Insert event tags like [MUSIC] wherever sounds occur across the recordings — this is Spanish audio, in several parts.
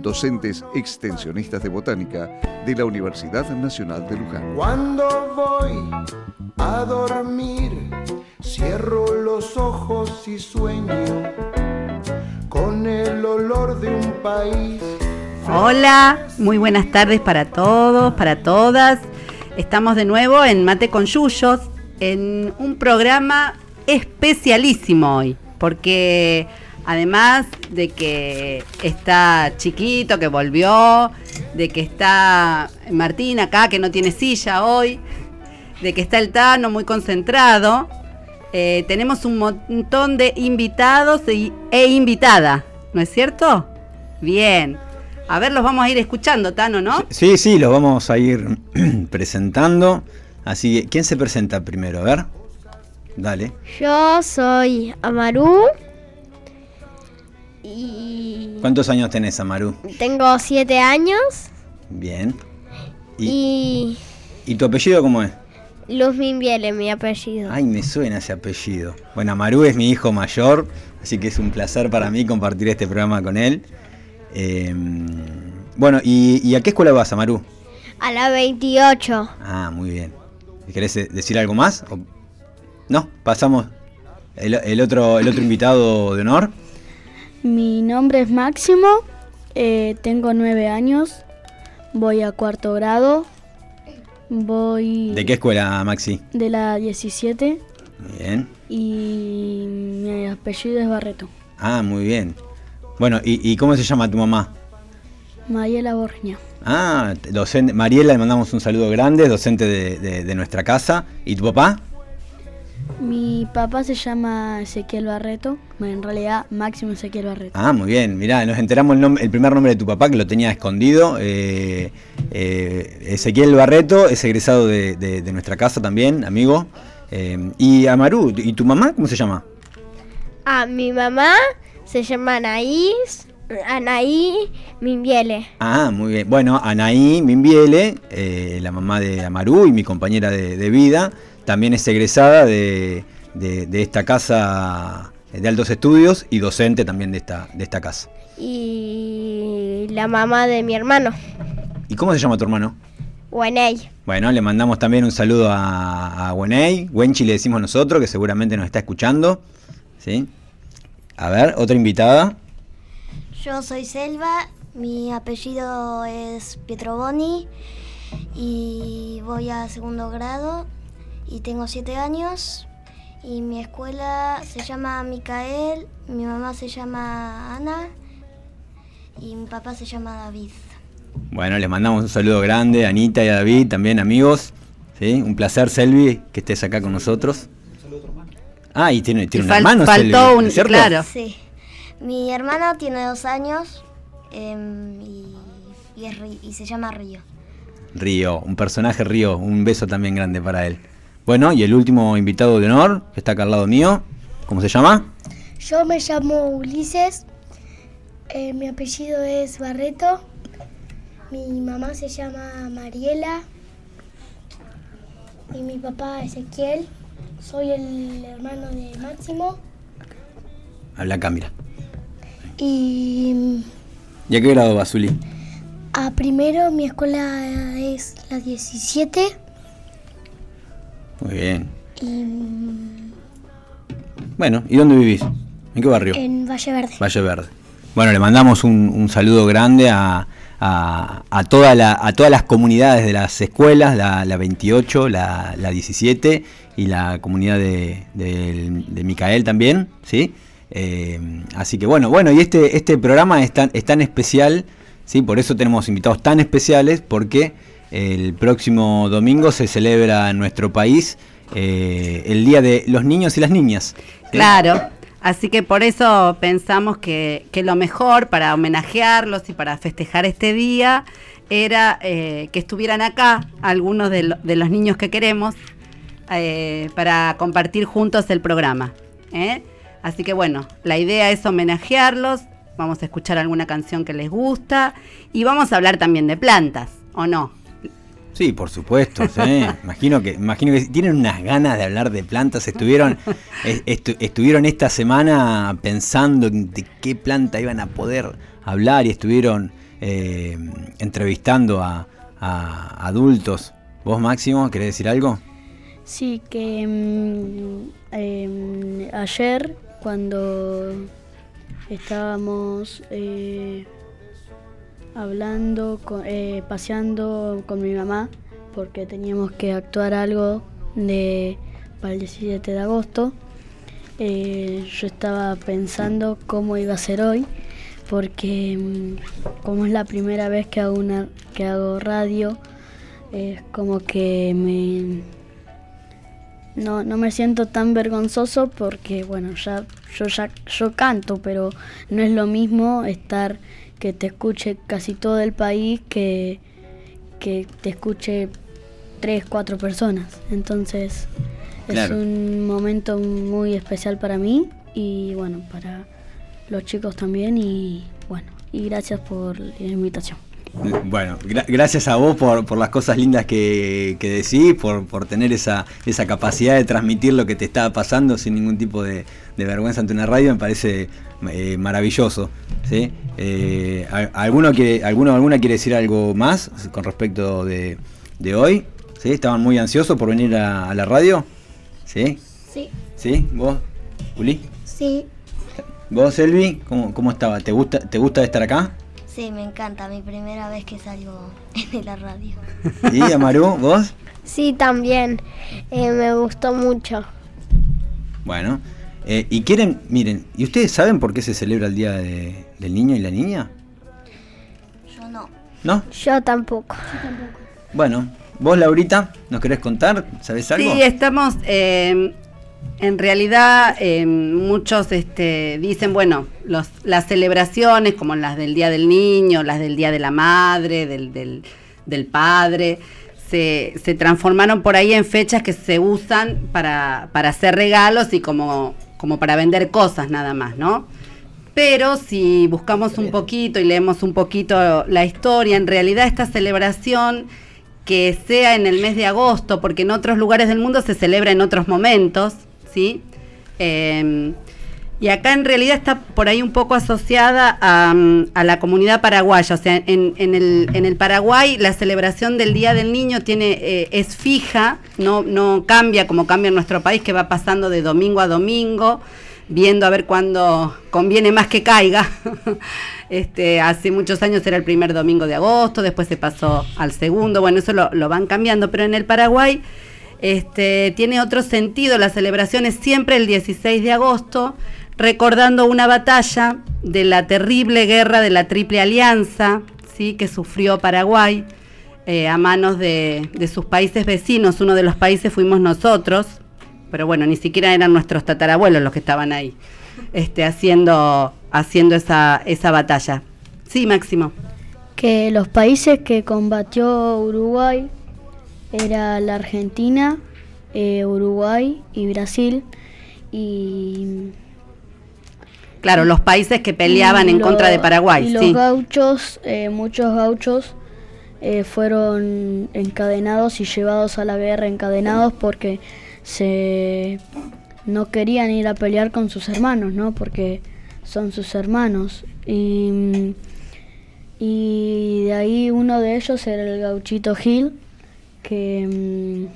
docentes extensionistas de botánica de la Universidad Nacional de Luján. Cuando voy a dormir, cierro los ojos y sueño con el olor de un país. Hola, muy buenas tardes para todos, para todas. Estamos de nuevo en Mate con Yuyos, en un programa especialísimo hoy, porque además de que está chiquito, que volvió, de que está Martín acá, que no tiene silla hoy, de que está el Tano muy concentrado, eh, tenemos un montón de invitados e, e invitada, ¿no es cierto? Bien. A ver, los vamos a ir escuchando, Tano, ¿no? Sí, sí, los vamos a ir [CLEARS THROAT] presentando. Así que, ¿quién se presenta primero? A ver. Dale. Yo soy Amaru. Y. ¿Cuántos años tenés, Amaru? Tengo siete años. Bien. Y. ¿Y, tu apellido cómo es? Luz Mimbiele, mi apellido. Ay, me suena ese apellido. Bueno, Amaru es mi hijo mayor, así que es un placer para mí compartir este programa con él. Eh, bueno, ¿y, a qué escuela vas, Amaru? A la 28. Ah, muy bien. ¿Querés decir algo más? No, pasamos. El, otro, el otro invitado de honor. Mi nombre es Máximo, eh, tengo nueve años, voy a cuarto grado, voy... ¿De qué escuela, Maxi? De la 17. Bien. Y mi apellido es Barreto. Ah, muy bien. Bueno, ¿y, cómo se llama tu mamá? Mariela Borña. Ah, docente. Mariela, le mandamos un saludo grande, docente de, nuestra casa. ¿Y tu papá? Mi papá se llama Ezequiel Barreto, en realidad Máximo Ezequiel Barreto. Ah, muy bien, mirá, nos enteramos el, el primer nombre de tu papá que lo tenía escondido. Eh, eh, Ezequiel Barreto es egresado de, nuestra casa también, amigo. Eh, y Amaru, ¿y tu mamá cómo se llama? Ah, mi mamá se llama Anaís, Anaí Mimbiele. Ah, muy bien. Bueno, Anaí Mimbiele, eh, la mamá de Amaru y mi compañera de, vida, también es egresada de, esta casa de altos estudios y docente también de esta, de esta casa. Y la mamá de mi hermano. ¿Y cómo se llama tu hermano? Wenei. Bueno, le mandamos también un saludo a, a Wenei. Wenchi le decimos nosotros, que seguramente nos está escuchando. ¿Sí? A ver, otra invitada. Yo soy Selva, mi apellido es Pietroboni y voy a segundo grado y tengo siete años y mi escuela se llama Micael, mi mamá se llama Ana y mi papá se llama David. Bueno, les mandamos un saludo grande a Anita y a David, también amigos. ¿sí? Un placer, Selvi, que estés acá con nosotros. Ah, y tiene, tiene un hermano. Faltó un, claro. Sí. Mi hermano tiene dos años em, y, y, se llama Río. Río, un personaje Río, un beso también grande para él. Bueno, y el último invitado de honor, que está acá al lado mío, ¿cómo se llama? Yo me llamo Ulises, eh, mi apellido es Barreto, mi mamá se llama Mariela y mi papá Ezequiel. Soy el hermano de Máximo. Habla acá, mira. Y. ¿Y a qué grado vas, Zuli? A primero, mi escuela es la 17. Muy bien. Y. Bueno, ¿y dónde vivís? ¿En qué barrio? En Valle Verde. Valle Verde. Bueno, le mandamos un, saludo grande a, a, toda la, a todas las comunidades de las escuelas, la, la 28, la, la 17 y la comunidad de, de, Micael también, ¿sí? Eh, así que bueno, bueno, y este, este programa es tan, es tan especial, ¿sí? Por eso tenemos invitados tan especiales, porque el próximo domingo se celebra en nuestro país eh, el Día de los Niños y las Niñas. Claro. Así que por eso pensamos que, que lo mejor para homenajearlos y para festejar este día era eh, que estuvieran acá algunos de, lo- de los niños que queremos eh, para compartir juntos el programa. Así que bueno, la idea es homenajearlos, vamos a escuchar alguna canción que les gusta y vamos a hablar también de plantas, ¿o no? Sí, por supuesto. sí. [LAUGHS] imagino que imagino que tienen unas ganas de hablar de plantas. Estuvieron estu- estuvieron esta semana pensando en de qué planta iban a poder hablar y estuvieron eh, entrevistando a, a adultos. ¿Vos, Máximo, querés decir algo? Sí, que mm, em, ayer cuando estábamos eh, hablando, eh, paseando con mi mamá, porque teníamos que actuar algo para el 17 de agosto, eh, yo estaba pensando cómo iba a ser hoy, porque mm, como es la primera vez que hago, una, que hago radio, es como que me no, no me siento tan vergonzoso porque bueno ya yo ya yo canto pero no es lo mismo estar que te escuche casi todo el país que que te escuche tres cuatro personas entonces Claro. es un momento muy especial para mí y bueno para los chicos también y bueno y gracias por la invitación Bueno, gra- gracias a vos por, por las cosas lindas que, que decís, por, por tener esa, esa capacidad de transmitir lo que te está pasando sin ningún tipo de, de vergüenza ante una radio, me parece eh, maravilloso. ¿sí? Eh, ¿al- ¿alguno, quiere, alguno alguna quiere decir algo más con respecto de, de hoy? ¿Sí? ¿Estaban muy ansiosos por venir a, a la radio? ¿Sí? Sí. ¿Sí? ¿Vos, Uli? Sí. ¿Vos, Elvi? ¿Cómo, cómo estaba? ¿Te gusta, ¿Te gusta estar acá? Sí, me encanta, mi primera vez que salgo [LAUGHS] en la radio. ¿Y Amaru? ¿Vos? Sí, también. Eh, me gustó mucho. Bueno, eh, y quieren, miren, ¿y ustedes saben por qué se celebra el Día de- del Niño y la Niña? Yo no. ¿No? Yo tampoco. Bueno, vos, Laurita, ¿nos querés contar? ¿Sabés algo? Sí, estamos, eh, en realidad eh, muchos este, dicen, bueno, los, las celebraciones como las del Día del Niño, las del Día de la Madre, del, del, del Padre, se, se transformaron por ahí en fechas que se usan para, para hacer regalos y como, como para vender cosas nada más, ¿no? Pero si buscamos un poquito y leemos un poquito la historia, en realidad esta celebración que sea en el mes de agosto, porque en otros lugares del mundo se celebra en otros momentos, ¿sí? Eh, y acá en realidad está por ahí un poco asociada a, mm, a la comunidad paraguaya. O sea, en, en el, en el Paraguay la celebración del Día del Niño tiene, eh, es fija, no, no cambia como cambia en nuestro país, que va pasando de domingo a domingo, viendo a ver cuándo conviene más que caiga. [LAUGHS] este, hace muchos años era el primer domingo de agosto, después se pasó al segundo, bueno, eso lo van cambiando, pero en el Paraguay este, tiene otro sentido. La celebración es siempre el 16 de agosto, recordando una batalla de la terrible guerra de la Triple Alianza, ¿sí? que sufrió Paraguay eh, a manos de, de sus países vecinos. Uno de los países fuimos nosotros, pero bueno, ni siquiera eran nuestros tatarabuelos los que estaban ahí, este, haciendo, haciendo esa, esa batalla. Sí, Máximo. que los países que combatió Uruguay era la Argentina, eh, Uruguay y Brasil y Claro, los países que peleaban en lo- contra de Paraguay. Y los sí. gauchos, eh, muchos gauchos eh, fueron encadenados y llevados a la guerra encadenados porque se no querían ir a pelear con sus hermanos, ¿no? Porque son sus hermanos y y de ahí uno de ellos era el gauchito Gil que mm,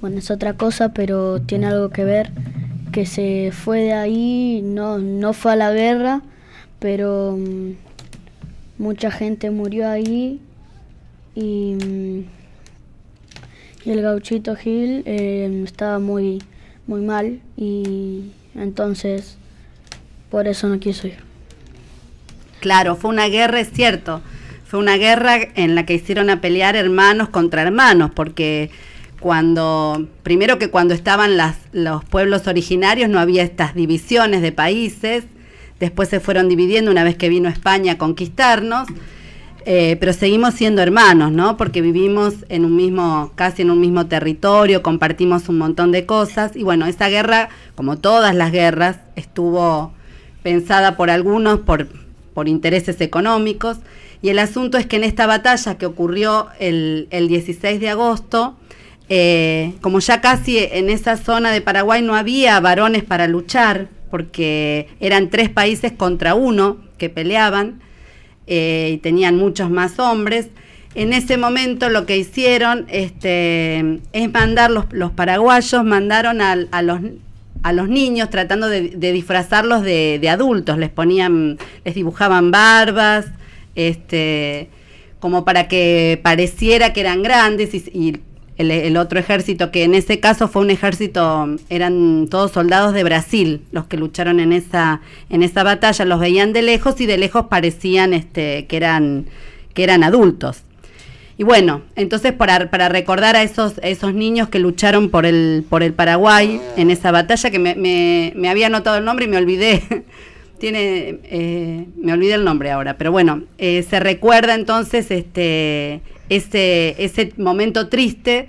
bueno es otra cosa pero tiene algo que ver que se fue de ahí no no fue a la guerra pero mm, mucha gente murió ahí y, mm, y el gauchito Gil eh, estaba muy muy mal y entonces por eso no quiso ir Claro, fue una guerra, es cierto. Fue una guerra en la que hicieron a pelear hermanos contra hermanos, porque cuando, primero que cuando estaban las, los pueblos originarios no había estas divisiones de países, después se fueron dividiendo una vez que vino España a conquistarnos, eh, pero seguimos siendo hermanos, ¿no? Porque vivimos en un mismo, casi en un mismo territorio, compartimos un montón de cosas, y bueno, esa guerra, como todas las guerras, estuvo pensada por algunos por, por intereses económicos, y el asunto es que en esta batalla que ocurrió el, el 16 de agosto, eh, como ya casi en esa zona de Paraguay no había varones para luchar, porque eran tres países contra uno que peleaban eh, y tenían muchos más hombres, en ese momento lo que hicieron este, es mandar los, los paraguayos, mandaron a, los, niños tratando de, disfrazarlos de, adultos, les ponían, les dibujaban barbas, este, como para que pareciera que eran grandes y, el, el, otro ejército, que en ese caso fue un ejército, eran todos soldados de Brasil los que lucharon en esa, en esa batalla, los veían de lejos y de lejos parecían este, que, eran, que eran adultos. Y bueno, entonces para, para recordar a esos, esos niños que lucharon por el, por el Paraguay en esa batalla, que me, me, me había anotado el nombre y me olvidé, [LAUGHS] tiene, eh, me olvidé el nombre ahora, pero bueno, eh, se recuerda entonces este, ese, ese momento triste,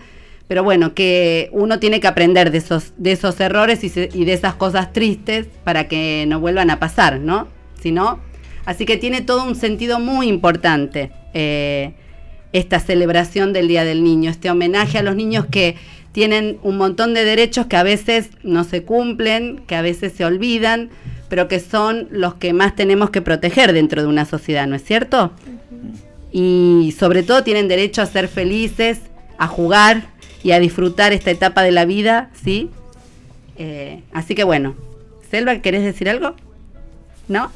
pero bueno, que uno tiene que aprender de esos, de esos errores y, de esas cosas tristes para que no vuelvan a pasar, ¿no? Si no, así que tiene todo un sentido muy importante eh, esta celebración del Día del Niño, este homenaje a los niños que tienen un montón de derechos que a veces no se cumplen, que a veces se olvidan, pero que son los que más tenemos que proteger dentro de una sociedad, ¿no es cierto? Uh -huh. Y sobre todo tienen derecho a ser felices, a jugar y a disfrutar esta etapa de la vida, ¿sí? Eh, así que bueno, Selva, ¿querés decir algo? ¿No?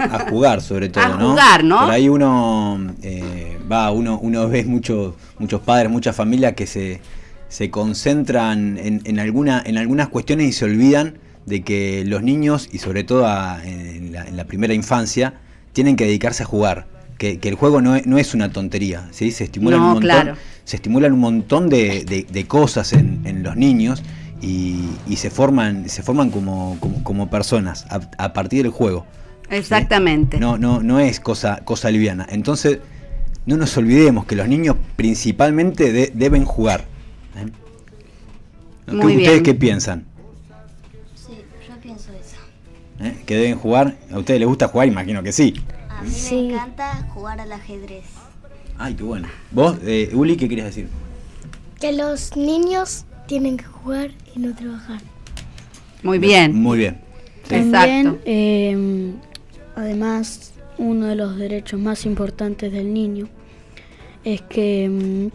a jugar sobre [LAUGHS] todo, a ¿no? A jugar, ¿no? Por ahí uno eh, va, uno, uno ve muchos muchos padres, muchas familias que se, se concentran en, en, alguna, en algunas cuestiones y se olvidan de que los niños, y sobre todo a, en, la, en, la, primera infancia, tienen que dedicarse a jugar. Que, que el juego no es, no es, una tontería, ¿sí? Se estimulan no, un montón, claro. se estimulan un montón de, de, de cosas en, en, los niños y, y, se forman, se forman como, como, como personas a, a, partir del juego. Exactamente. ¿sí? No, no, no es cosa, cosa liviana. Entonces, no nos olvidemos que los niños principalmente de, deben jugar. ¿eh? ¿Ustedes bien. qué piensan? ¿Eh? ¿Que deben jugar? ¿A ustedes les gusta jugar? Imagino que sí. A mí sí. me encanta jugar al ajedrez. Ay, qué bueno. ¿Vos, eh, Uli, qué querías decir? Que los niños tienen que jugar y no trabajar. Muy bien. Muy bien. Sí. También, eh, además, uno de los derechos más importantes del niño es que mm,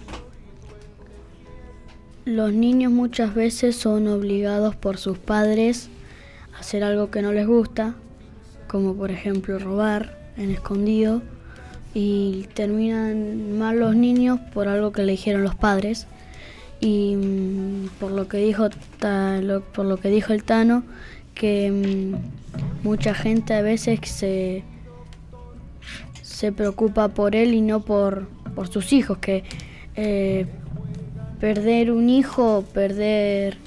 los niños muchas veces son obligados por sus padres hacer algo que no les gusta, como por ejemplo robar en escondido, y terminan mal los niños por algo que le dijeron los padres. Y mmm, por lo que dijo ta, lo, por lo que dijo el Tano, que mmm, mucha gente a veces se, se preocupa por él y no por, por sus hijos, que eh, perder un hijo, perder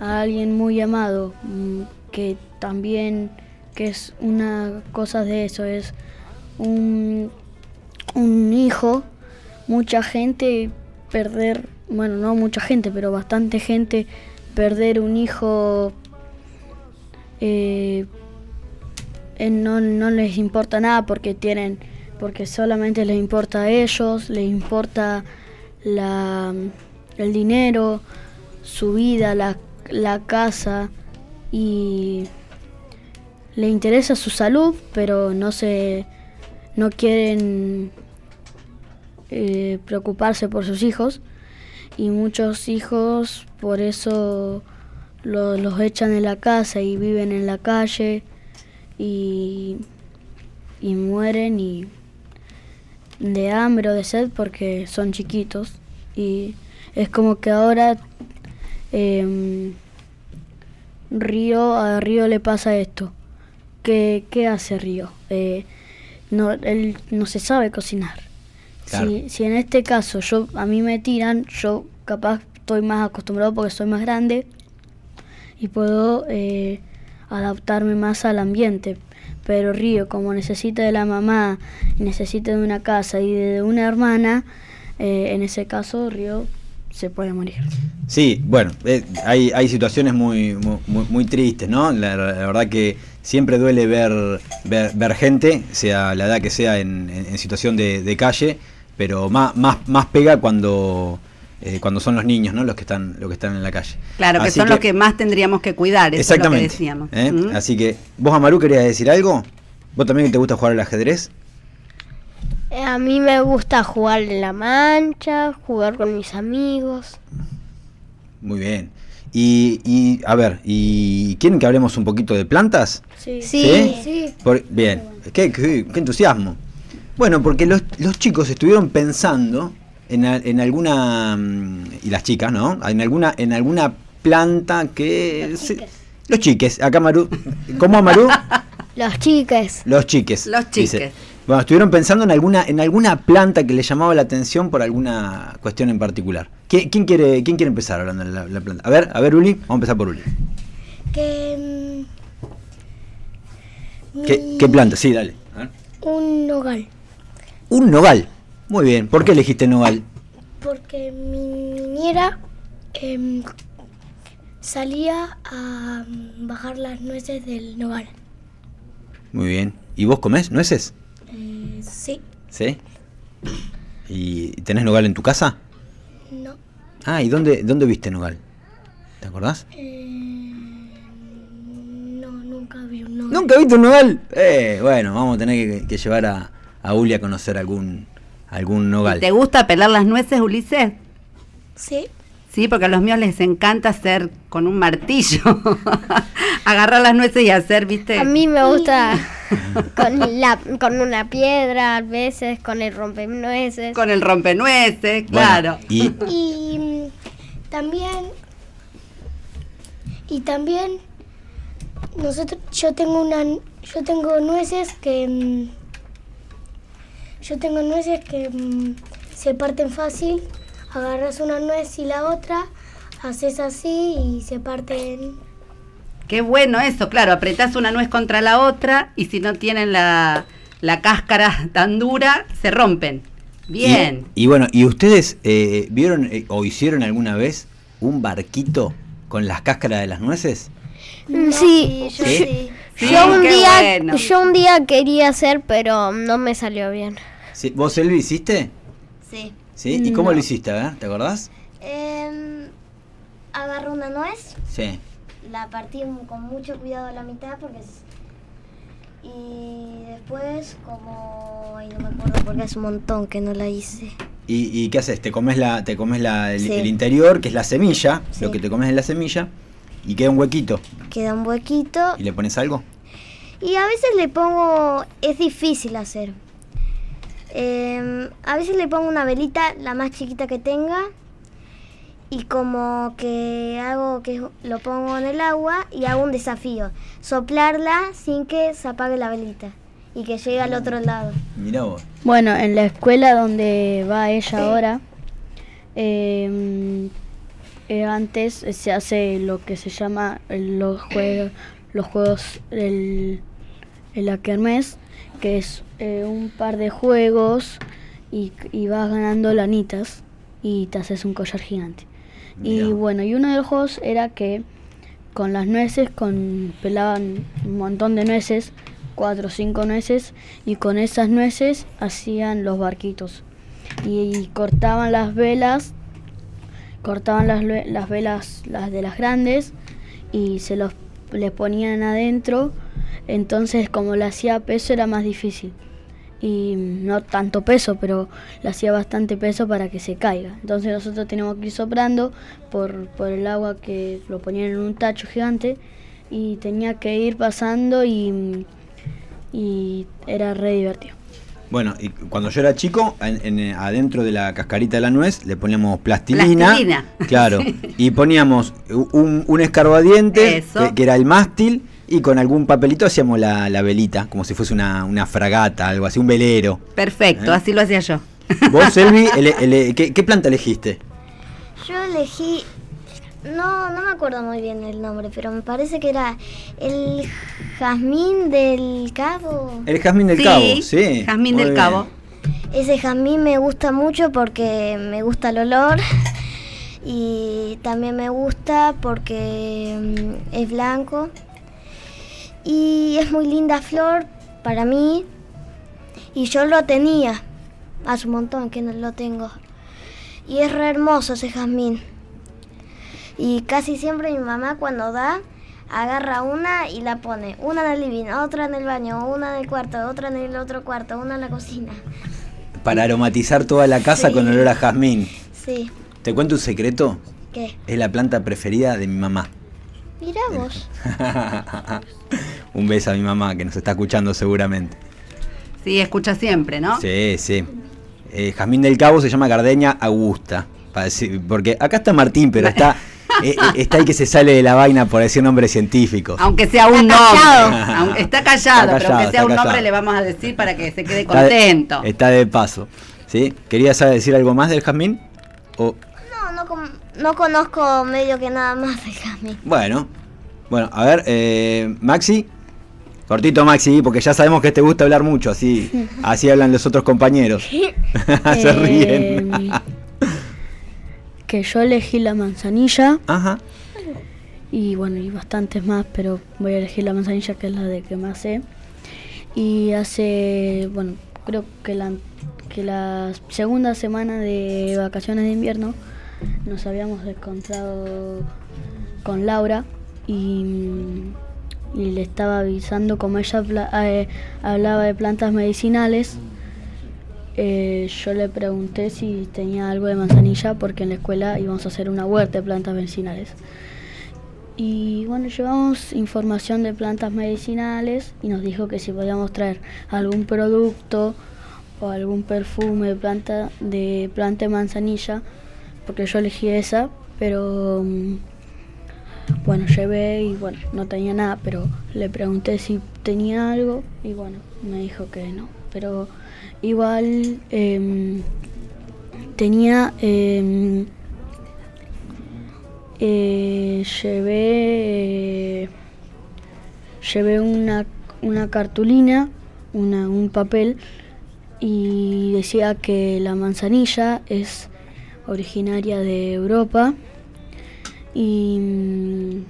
a alguien muy amado, mmm, que también que es una cosa de eso, es un, un hijo, mucha gente perder, bueno, no mucha gente, pero bastante gente perder un hijo eh, no, no les importa nada porque tienen, porque solamente les importa a ellos, les importa la, el dinero, su vida, la, la casa y le interesa su salud, pero no se no quieren eh, preocuparse por sus hijos. Y muchos hijos por eso lo, los echan de la casa y viven en la calle y, y mueren y de hambre o de sed porque son chiquitos. Y es como que ahora eh, Río, a Río le pasa esto. ¿Qué, qué hace Río? Eh, no, él no se sabe cocinar. Claro. Si, si, en este caso yo a mí me tiran, yo capaz estoy más acostumbrado porque soy más grande y puedo eh, adaptarme más al ambiente. Pero Río, como necesita de la mamá, necesita de una casa y de una hermana, eh, en ese caso Río se puede morir. Sí, bueno, eh, hay, hay situaciones muy, muy, muy tristes, ¿no? La, la verdad que siempre duele ver, ver, ver gente, sea la edad que sea, en, en- en situación de, de calle, pero más, más, más pega cuando, eh, cuando son los niños, ¿no? Los que están, los que están en la calle. Claro, que son los que más tendríamos que cuidar, eso es lo que Exactamente. decíamos. ¿eh? ¿Mm? Así que, ¿vos, Amaru, querías decir algo? ¿Vos también te gusta jugar al ajedrez? Eh, A mí me gusta jugar en la mancha, jugar con mis amigos. Muy bien. Y, y, a ver, ¿y quieren que hablemos un poquito de plantas? Sí. Sí. Sí. Por- bien, qué, qué- qué entusiasmo. Bueno, porque los, los chicos estuvieron pensando en, en alguna, mm, y las chicas, ¿no? En alguna, en alguna planta que... se- los chiques, acá Maru. ¿Cómo Maru? Los chiques. Los chiques. Los dice. Bueno, estuvieron pensando en alguna, en alguna planta que les llamaba la atención por alguna cuestión en particular. ¿Quién, quién quiere, quién quiere empezar hablando de la, la planta? A ver, a ver, Uli, vamos a empezar por Uli. Que. mm, ¿Qué, planta? Sí, dale. A ver. Un nogal. Un nogal. Muy bien. ¿Por qué elegiste nogal? Porque mi niñera em, salía a mm, bajar las nueces del nogal. Muy bien. ¿Y vos comés nueces? Eh, sí, ¿Sí? ¿Y tenés nogal en tu casa? no. Ah, ¿y dónde, dónde viste nogal? ¿Te acordás? Eh, no, nunca vi un nogal. ¿Nunca viste un nogal? Eh, bueno, vamos a tener que, que llevar a, a Uli a conocer algún, algún nogal. ¿Te gusta pelar las nueces, Ulises? Sí, Sí, porque a los míos les encanta hacer con un martillo. [LAUGHS] Agarrar las nueces y hacer, ¿viste? A mí me gusta [LAUGHS] con, la, con una piedra, a veces con el rompenueces. Con el rompenueces, Bueno, claro. y y también. Y también. Nosotros, yo tengo una, yo tengo nueces que, mm, yo tengo nueces que mm, se parten fácil. Agarras una nuez y la otra, haces así y se parten. Qué bueno eso, claro, apretás una nuez contra la otra y si no tienen la, la cáscara [LAUGHS] tan dura, se rompen. Bien. Y, y bueno, ¿y ustedes eh, vieron eh, o hicieron alguna vez un barquito con las cáscaras de las nueces? Sí, yo ¿Sí? sí. Sí, yo, un día, bueno. yo un día quería hacer, pero no me salió bien. Sí, ¿Vos, Elvi, hiciste? Sí. ¿Sí? ¿Y cómo lo hiciste? A ver, ¿te acordás? Em, agarro una nuez, Sí. la partí con mucho cuidado a la mitad porque es- y después como ay, no me acuerdo porque es un montón que no la hice. ¿Y, y qué haces? Te comes, la, te comes la, el, Sí. el interior, que es la semilla, Sí. lo que te comes es la semilla, y queda un huequito. Queda un huequito ¿Y le pones algo? y a veces le pongo es difícil hacer. Em, a veces le pongo una velita la más chiquita que tenga y como que hago que lo pongo en el agua y hago un desafío, soplarla sin que se apague la velita y que llegue al otro lado. Mirá vos. Bueno, en la escuela donde va ella ahora, eh, eh, antes se hace lo que se llama los juegos, los juegos el, el la kermés, que es eh, un par de juegos y, y vas ganando lanitas y te haces un collar gigante. Mirá. Y bueno, y uno de los juegos era que con las nueces, con pelaban un montón de nueces, cuatro o cinco nueces, y con esas nueces hacían los barquitos. Y, cortaban las velas, cortaban las, las velas, las de las grandes, y se los le ponían adentro. Entonces, como le hacía peso, era más difícil. Y no tanto peso, pero le hacía bastante peso para que se caiga. Entonces nosotros teníamos que ir soplando por, por el agua que lo ponían en un tacho gigante y tenía que ir pasando y, y era re divertido. Bueno, y cuando yo era chico, en- en- adentro de la cascarita de la nuez le poníamos plastilina. Plastilina. Claro. [LAUGHS] Y poníamos un, un escarbadiente, que era el mástil, y con algún papelito hacíamos la, la velita, como si fuese una, una fragata, algo así, un velero. Perfecto, ¿Eh? así lo hacía yo. Vos, [LAUGHS] Elvi, ¿qué, qué planta elegiste? Yo elegí, no, no me acuerdo muy bien el nombre, pero me parece que era el jazmín del cabo. El jazmín del Sí, cabo, sí. jazmín Muy del bien. cabo. Ese jazmín me gusta mucho porque me gusta el olor y también me gusta porque mm, es blanco y es muy linda flor para mí y yo lo tenía hace un montón que no lo tengo y es re hermoso ese jazmín y casi siempre mi mamá cuando da agarra una y la pone una en el living, otra en el baño, una en el cuarto, otra en el otro cuarto, una en la cocina. Para aromatizar toda la casa Sí. con olor a jazmín. Sí. ¿Te cuento un secreto? ¿Qué? Es la planta preferida de mi mamá. Mira vos. [LAUGHS] un beso a mi mamá que nos está escuchando seguramente. Sí, escucha siempre, ¿no? Sí, sí. Eh, Jazmín del Cabo se llama Gardenia Augusta. para decir- porque acá está Martín, pero está, [LAUGHS] eh, eh, está el que se sale de la vaina por decir nombres científicos. Aunque sea un nombre. Aunque- está, callado, Está pero aunque sea está un nombre le vamos a decir para que se quede Está de- contento. Está de paso. ¿Sí? ¿Querías decir algo más del jazmín? O, No, no, con- no conozco medio que nada más jazmín. bueno, bueno, a ver, eh, Maxi. Cortito Maxi, porque ya sabemos que te gusta hablar mucho, así, [LAUGHS] así hablan los otros compañeros. [LAUGHS] [LAUGHS] Se Eh, ríen. que yo elegí la manzanilla Ajá. y bueno, y bastantes más, pero voy a elegir la manzanilla que es la de que más sé. Y hace, bueno, creo que la, que la segunda semana de vacaciones de invierno nos habíamos encontrado con Laura y, le estaba avisando como ella eh, hablaba de plantas medicinales. eh, yo le pregunté si tenía algo de manzanilla porque en la escuela íbamos a hacer una huerta de plantas medicinales. Y bueno, llevamos información de plantas medicinales y nos dijo que si podíamos traer algún producto o algún perfume de planta de planta de manzanilla, porque yo elegí esa, pero mm, bueno, llevé y bueno, no tenía nada, pero le pregunté si tenía algo y bueno, me dijo que no. Pero igual em, tenía em, eh, llevé eh, llevé una, una cartulina, una, un papel y decía que la manzanilla es originaria de Europa y,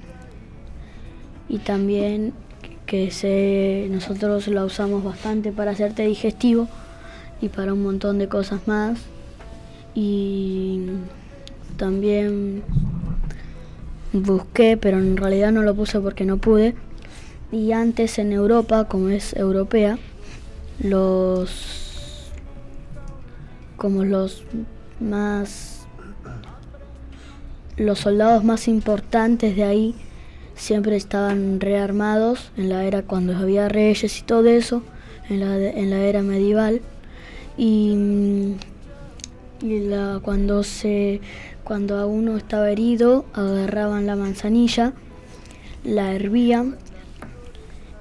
y también que se, nosotros la usamos bastante para hacer té digestivo y para un montón de cosas más y también busqué, pero en realidad no lo puse porque no pude. Y antes en Europa, como es europea, los como los más los soldados más importantes de ahí siempre estaban rearmados en la era cuando había reyes y todo eso, en la, en la era medieval. Y, mm, y la, cuando se cuando a uno estaba herido, agarraban la manzanilla, la hervían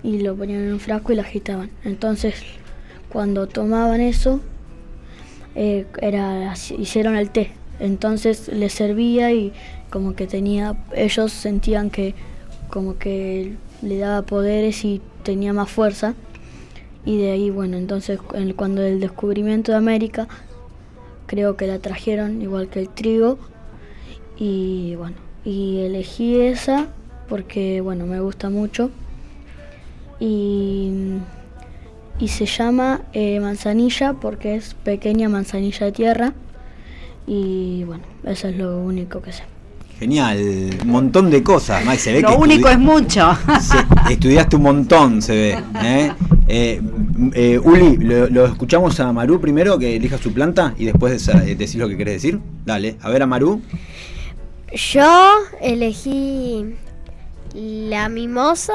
y lo ponían en un frasco y la agitaban. Entonces, cuando tomaban eso, eh, era hicieron el té. Entonces les servía y como que tenía, ellos sentían que como que le daba poderes y tenía más fuerza. Y de ahí, bueno, entonces cuando el descubrimiento de América, creo que la trajeron igual que el trigo. Y bueno, y elegí esa porque, bueno, me gusta mucho. Y, y se llama eh, manzanilla porque es pequeña manzanilla de tierra. Y bueno, eso es lo único que sé. Genial, un montón de cosas, Max. Se ve Lo que único es mucho. se- estudiaste un montón, se ve. ¿eh? Eh, eh, Uli, lo, lo escuchamos a Maru primero, que elija su planta y después decís lo que querés decir. Dale, a ver a Maru. Yo elegí la mimosa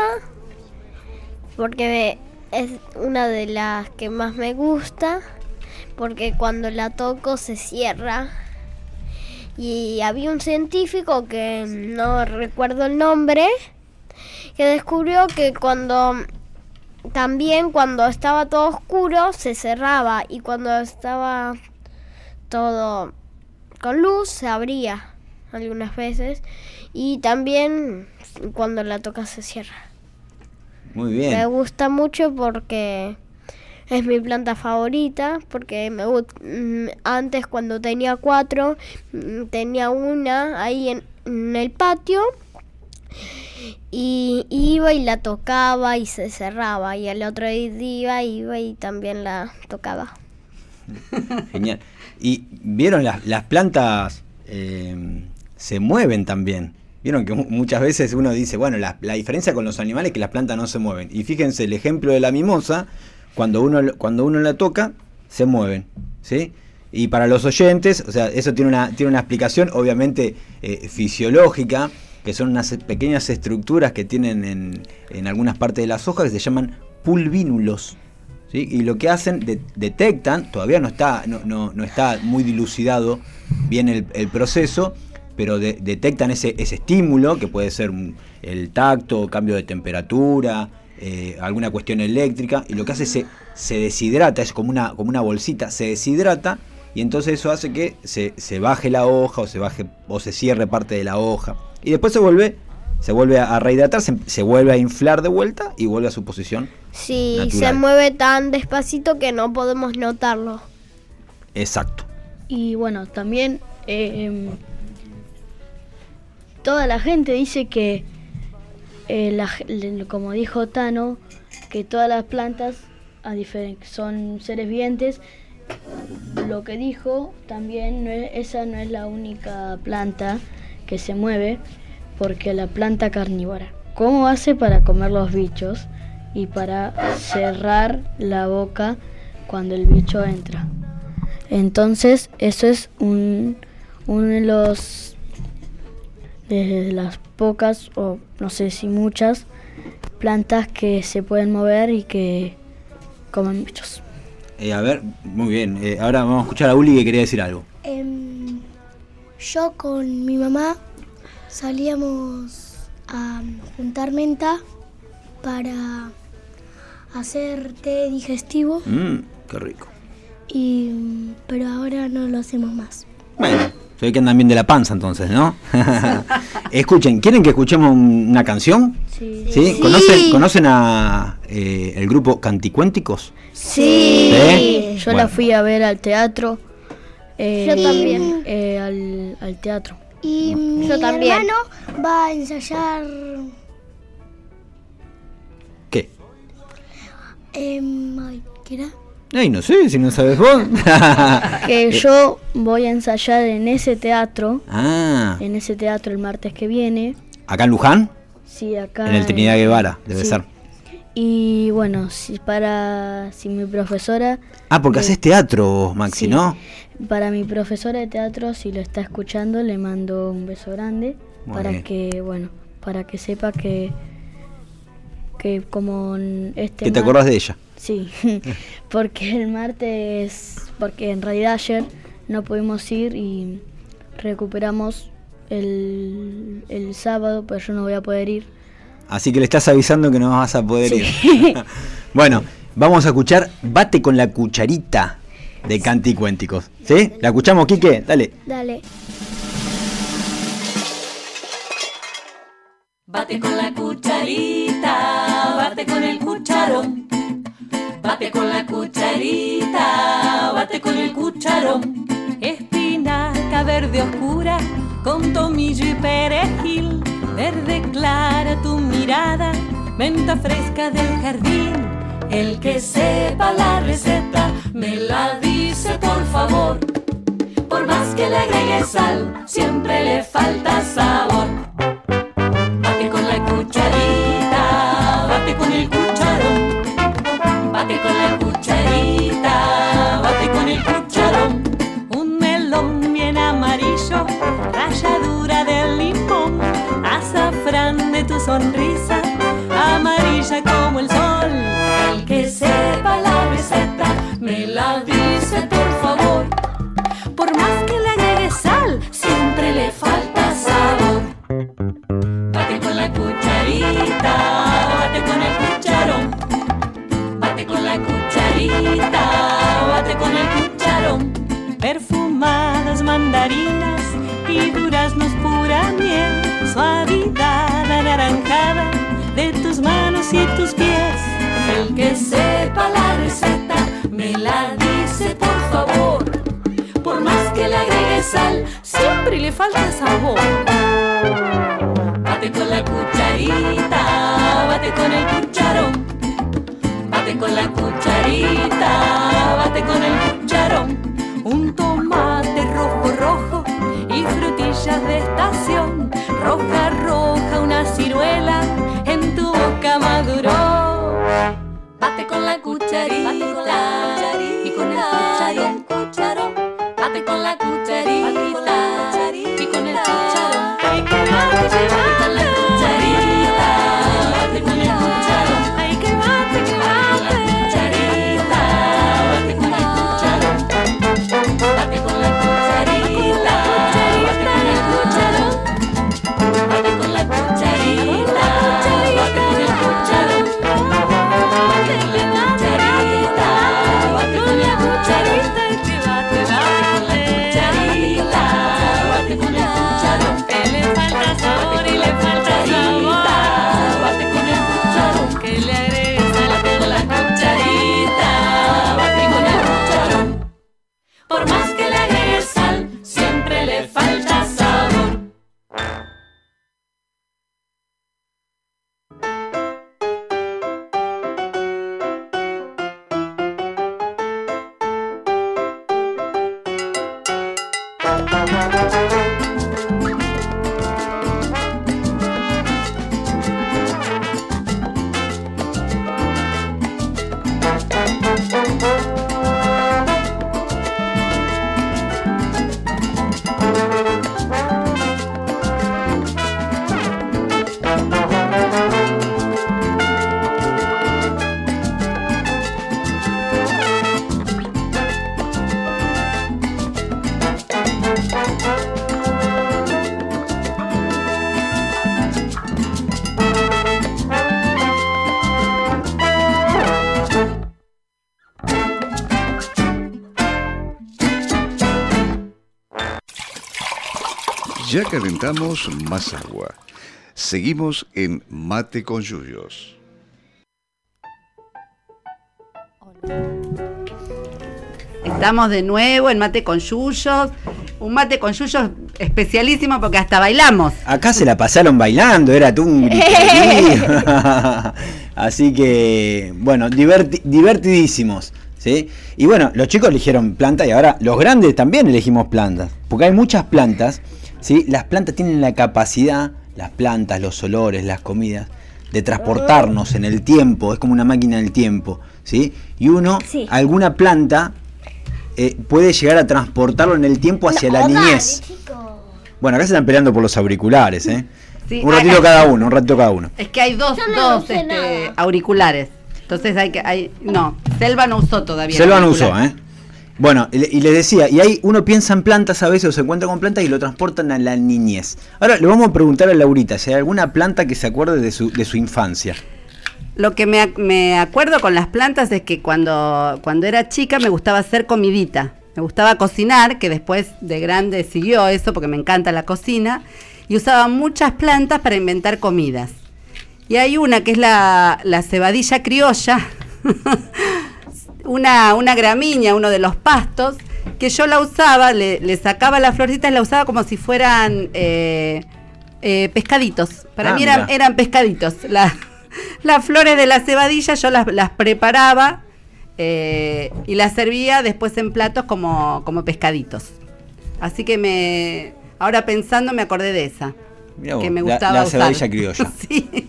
porque es una de las que más me gusta, porque cuando la toco se cierra. Y había un científico que no recuerdo el nombre, que descubrió que cuando también cuando estaba todo oscuro se cerraba y cuando estaba todo con luz se abría. algunas veces y también cuando la toca se cierra. Muy Me gusta mucho porque es mi planta favorita, porque me mm, antes cuando tenía cuatro, mm, tenía una ahí en, en el patio y iba y la tocaba y se cerraba y el otro día iba y también la tocaba. [LAUGHS] Genial. Y vieron las, las plantas eh, se mueven también. Vieron que mu- muchas veces uno dice, bueno, la, diferencia con los animales es que las plantas no se mueven. Y fíjense el ejemplo de la mimosa, cuando uno, cuando uno la toca, se mueven. ¿sí? Y para los oyentes, o sea, eso tiene una, tiene una explicación obviamente eh, fisiológica, que son unas pequeñas estructuras que tienen en, en algunas partes de las hojas que se llaman pulvínulos. ¿sí? Y lo que hacen, de- detectan, todavía no está, no, no- no está muy dilucidado bien el proceso, pero de- detectan ese, ese estímulo, que puede ser el tacto, cambio de temperatura, eh, alguna cuestión eléctrica, y lo que hace es se, se deshidrata, es como una, como una bolsita, se deshidrata, y entonces eso hace que se, se baje la hoja o se baje o se cierre parte de la hoja. Y después se vuelve, se vuelve a rehidratar, se, se vuelve a inflar de vuelta y vuelve a su posición Sí, se mueve tan despacito que no podemos notarlo. exacto. Y bueno, también eh, em, toda la gente dice que, eh, como dijo Tano, que todas las plantas son seres vivientes. Lo que dijo también, es- esa no es la única planta que se mueve, porque la planta carnívora, ¿cómo hace para comer los bichos y para cerrar la boca cuando el bicho entra? Entonces, eso es un, uno de los de las pocas o no sé si muchas plantas que se pueden mover y que comen bichos. Eh, a ver, muy bien. eh, ahora vamos a escuchar a Uli que quería decir algo. Em, yo con mi mamá salíamos a juntar menta para hacer té digestivo, Mm, qué rico. y, pero ahora no lo hacemos más. Bueno, se ve que andan bien de la panza entonces, ¿no? [LAUGHS] Escuchen, ¿quieren que escuchemos un- una canción? Sí. ¿Sí? ¿Conocen, ¿conocen a eh, el grupo Canticuénticos? Sí. ¿Sí? Yo Bueno. la fui a ver al teatro. eh, Yo también. eh, al, al teatro. Y mi Yo también. hermano va a ensayar ¿Qué? em, ¿qué era? Ay, no sé, si no sabes vos. [LAUGHS] Que yo voy a ensayar en ese teatro, ah, en ese teatro el martes que viene. acá en Luján, Sí, acá. en el Trinidad Guevara, debe sí. ser. Y bueno, si para si mi profesora, Ah, porque Eh, haces teatro vos, Maxi, sí. ¿no? para mi profesora de teatro, si lo está escuchando, le mando un beso grande Muy para bien. que, bueno, para que sepa que que como este Que te acordás de ella. Sí, [LAUGHS] porque el martes, porque en realidad ayer no pudimos ir y recuperamos el, el sábado, pero yo no voy a poder ir. Así que le estás avisando que no vas a poder Sí. ir. [LAUGHS] bueno, vamos a escuchar Bate con la cucharita de Canticuénticos. ¿Sí? ¿La escuchamos, Quique? Dale. Dale. Bate con la cucharita, bate con el cucharón. Bate con la cucharita, bate con el cucharón. Espinaca verde oscura con tomillo y perejil. Verde clara tu mirada, menta fresca del jardín. El que sepa la receta me la dice por favor. Por más que le agregue sal, siempre le falta sabor. Tu sonrisa, amarilla como el sol. El que sepa la receta, me la dice por favor. Por más que le agregue sal, siempre le falta sabor. Bate con la cucharita, bate con el cucharón. Bate con la cucharita, bate con el cucharón. Perfumadas mandarinas y duraznos pura miel, suavidad tus manos y tus pies. El que sepa la receta me la dice por favor. Por más que le agregue sal, siempre le falta sabor. Bate con la cucharita, bate con el cucharón. Bate con la cucharita, bate con el cucharón. Un tomate rojo, rojo y frutillas de estación. Roja, roja, una ciruela maduró. Bate con la cucharita, bate con la cucharita y con el cucharón, cucharón. Bate con la cucharita, Ya calentamos más agua. Seguimos en Mate con Yuyos. Estamos de nuevo en Mate con Yuyos. Un mate con Yuyos especialísimo porque hasta bailamos. Acá se la pasaron bailando, era tú. [LAUGHS] [LAUGHS] Así que, bueno, diverti- divertidísimos. ¿sí? Y bueno, los chicos eligieron plantas y ahora los grandes también elegimos plantas. Porque hay muchas plantas. ¿Sí? Las plantas tienen la capacidad, las plantas, los olores, las comidas, de transportarnos en el tiempo. Es como una máquina del tiempo. ¿sí? Y uno, Sí. alguna planta, eh, puede llegar a transportarlo en el tiempo hacia la dale, niñez. chico. Bueno, acá se están peleando por los auriculares, ¿eh? Sí, un ratito ah, cada uno, un ratito cada uno. Es que hay dos, no dos este, auriculares. Entonces hay que. Hay, no, Selva no usó todavía. Selva el no usó. ¿eh? Bueno, y le- y les decía, y ahí uno piensa en plantas a veces o se encuentra con plantas y lo transportan a la niñez. Ahora le vamos a preguntar a Laurita si hay alguna planta que se acuerde de su, infancia. Lo que me, ac- me acuerdo con las plantas es que cuando, era chica me gustaba hacer comidita. Me gustaba cocinar, que después de grande siguió eso porque me encanta la cocina. Y usaba muchas plantas para inventar comidas. Y hay una que es la cebadilla criolla, [LAUGHS] una, una gramínea, uno de los pastos, que yo la usaba, le, le sacaba las florcitas y la usaba como si fueran eh, eh, pescaditos. Para Ah, mí eran, eran pescaditos. La- [LAUGHS] las flores de la cebadilla yo las, las preparaba eh, y las servía después en platos como, como pescaditos. Así que me ahora pensando me acordé de esa. Mirá vos, que me la- gustaba la usar. cebadilla criolla. [LAUGHS] sí.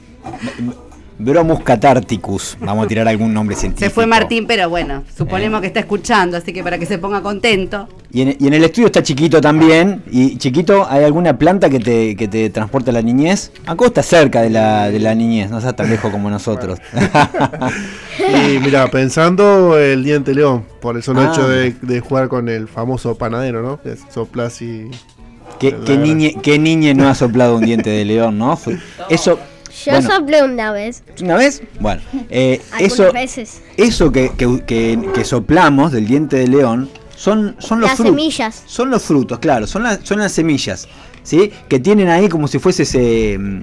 Bromus catarticus, vamos a tirar algún nombre científico. Se fue Martín, pero bueno, suponemos Eh. que está escuchando, así que para que se ponga contento. Y en, y en el estudio está Chiquito también. Y Chiquito, ¿hay alguna planta que te, que te transporte a la niñez? Acá está cerca de la, de la niñez, no está tan lejos como nosotros. [LAUGHS] Y mira, pensando el diente león, por el solo Ah. hecho de, de jugar con el famoso panadero, ¿no? Soplas y. ¿Qué, qué niñe, qué niñe no ha soplado un diente de león, no? Eso. Yo bueno, soplé una vez. ¿Una vez? Bueno, eh, Algunas eso, veces. eso que, que- que- que soplamos del diente de león Son, son los Las frutos. semillas. Son los frutos, claro, son, las son las semillas, ¿sí? Que tienen ahí como si fuese ese. mm,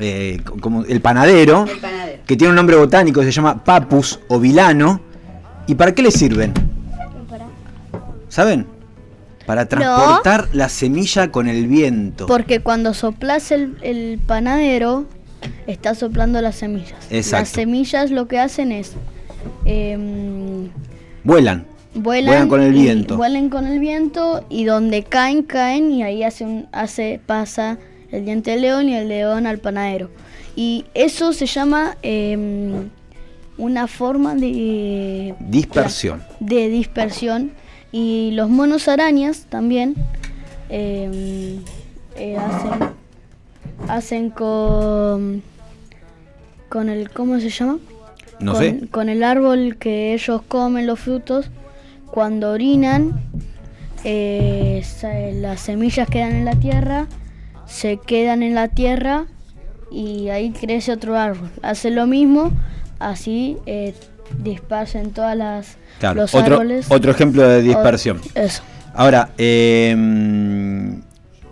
eh, co- como el panadero, El panadero. que tiene un nombre botánico, se llama papus o vilano. ¿Y para qué le sirven? ¿Saben? Para transportar la semilla con el viento. Porque cuando soplas el, el panadero, está soplando las semillas. Exacto. Las semillas lo que hacen es em, Vuelan. vuelan, Vuelan con el viento. vuelan con el viento y donde caen, caen y ahí hace un, hace, pasa el diente de león y el león al panadero. Y eso se llama em, una forma de Dispersión. de dispersión y los monos arañas también eh, eh, hacen hacen con con el cómo se llama No con, sé. con el árbol que ellos comen los frutos. Cuando orinan eh, las semillas quedan en la tierra se quedan en la tierra y ahí crece otro árbol. Hace lo mismo así eh, dispersen todas las Claro, los otro, árboles. otro ejemplo de dispersión. O- eso. Ahora, eh,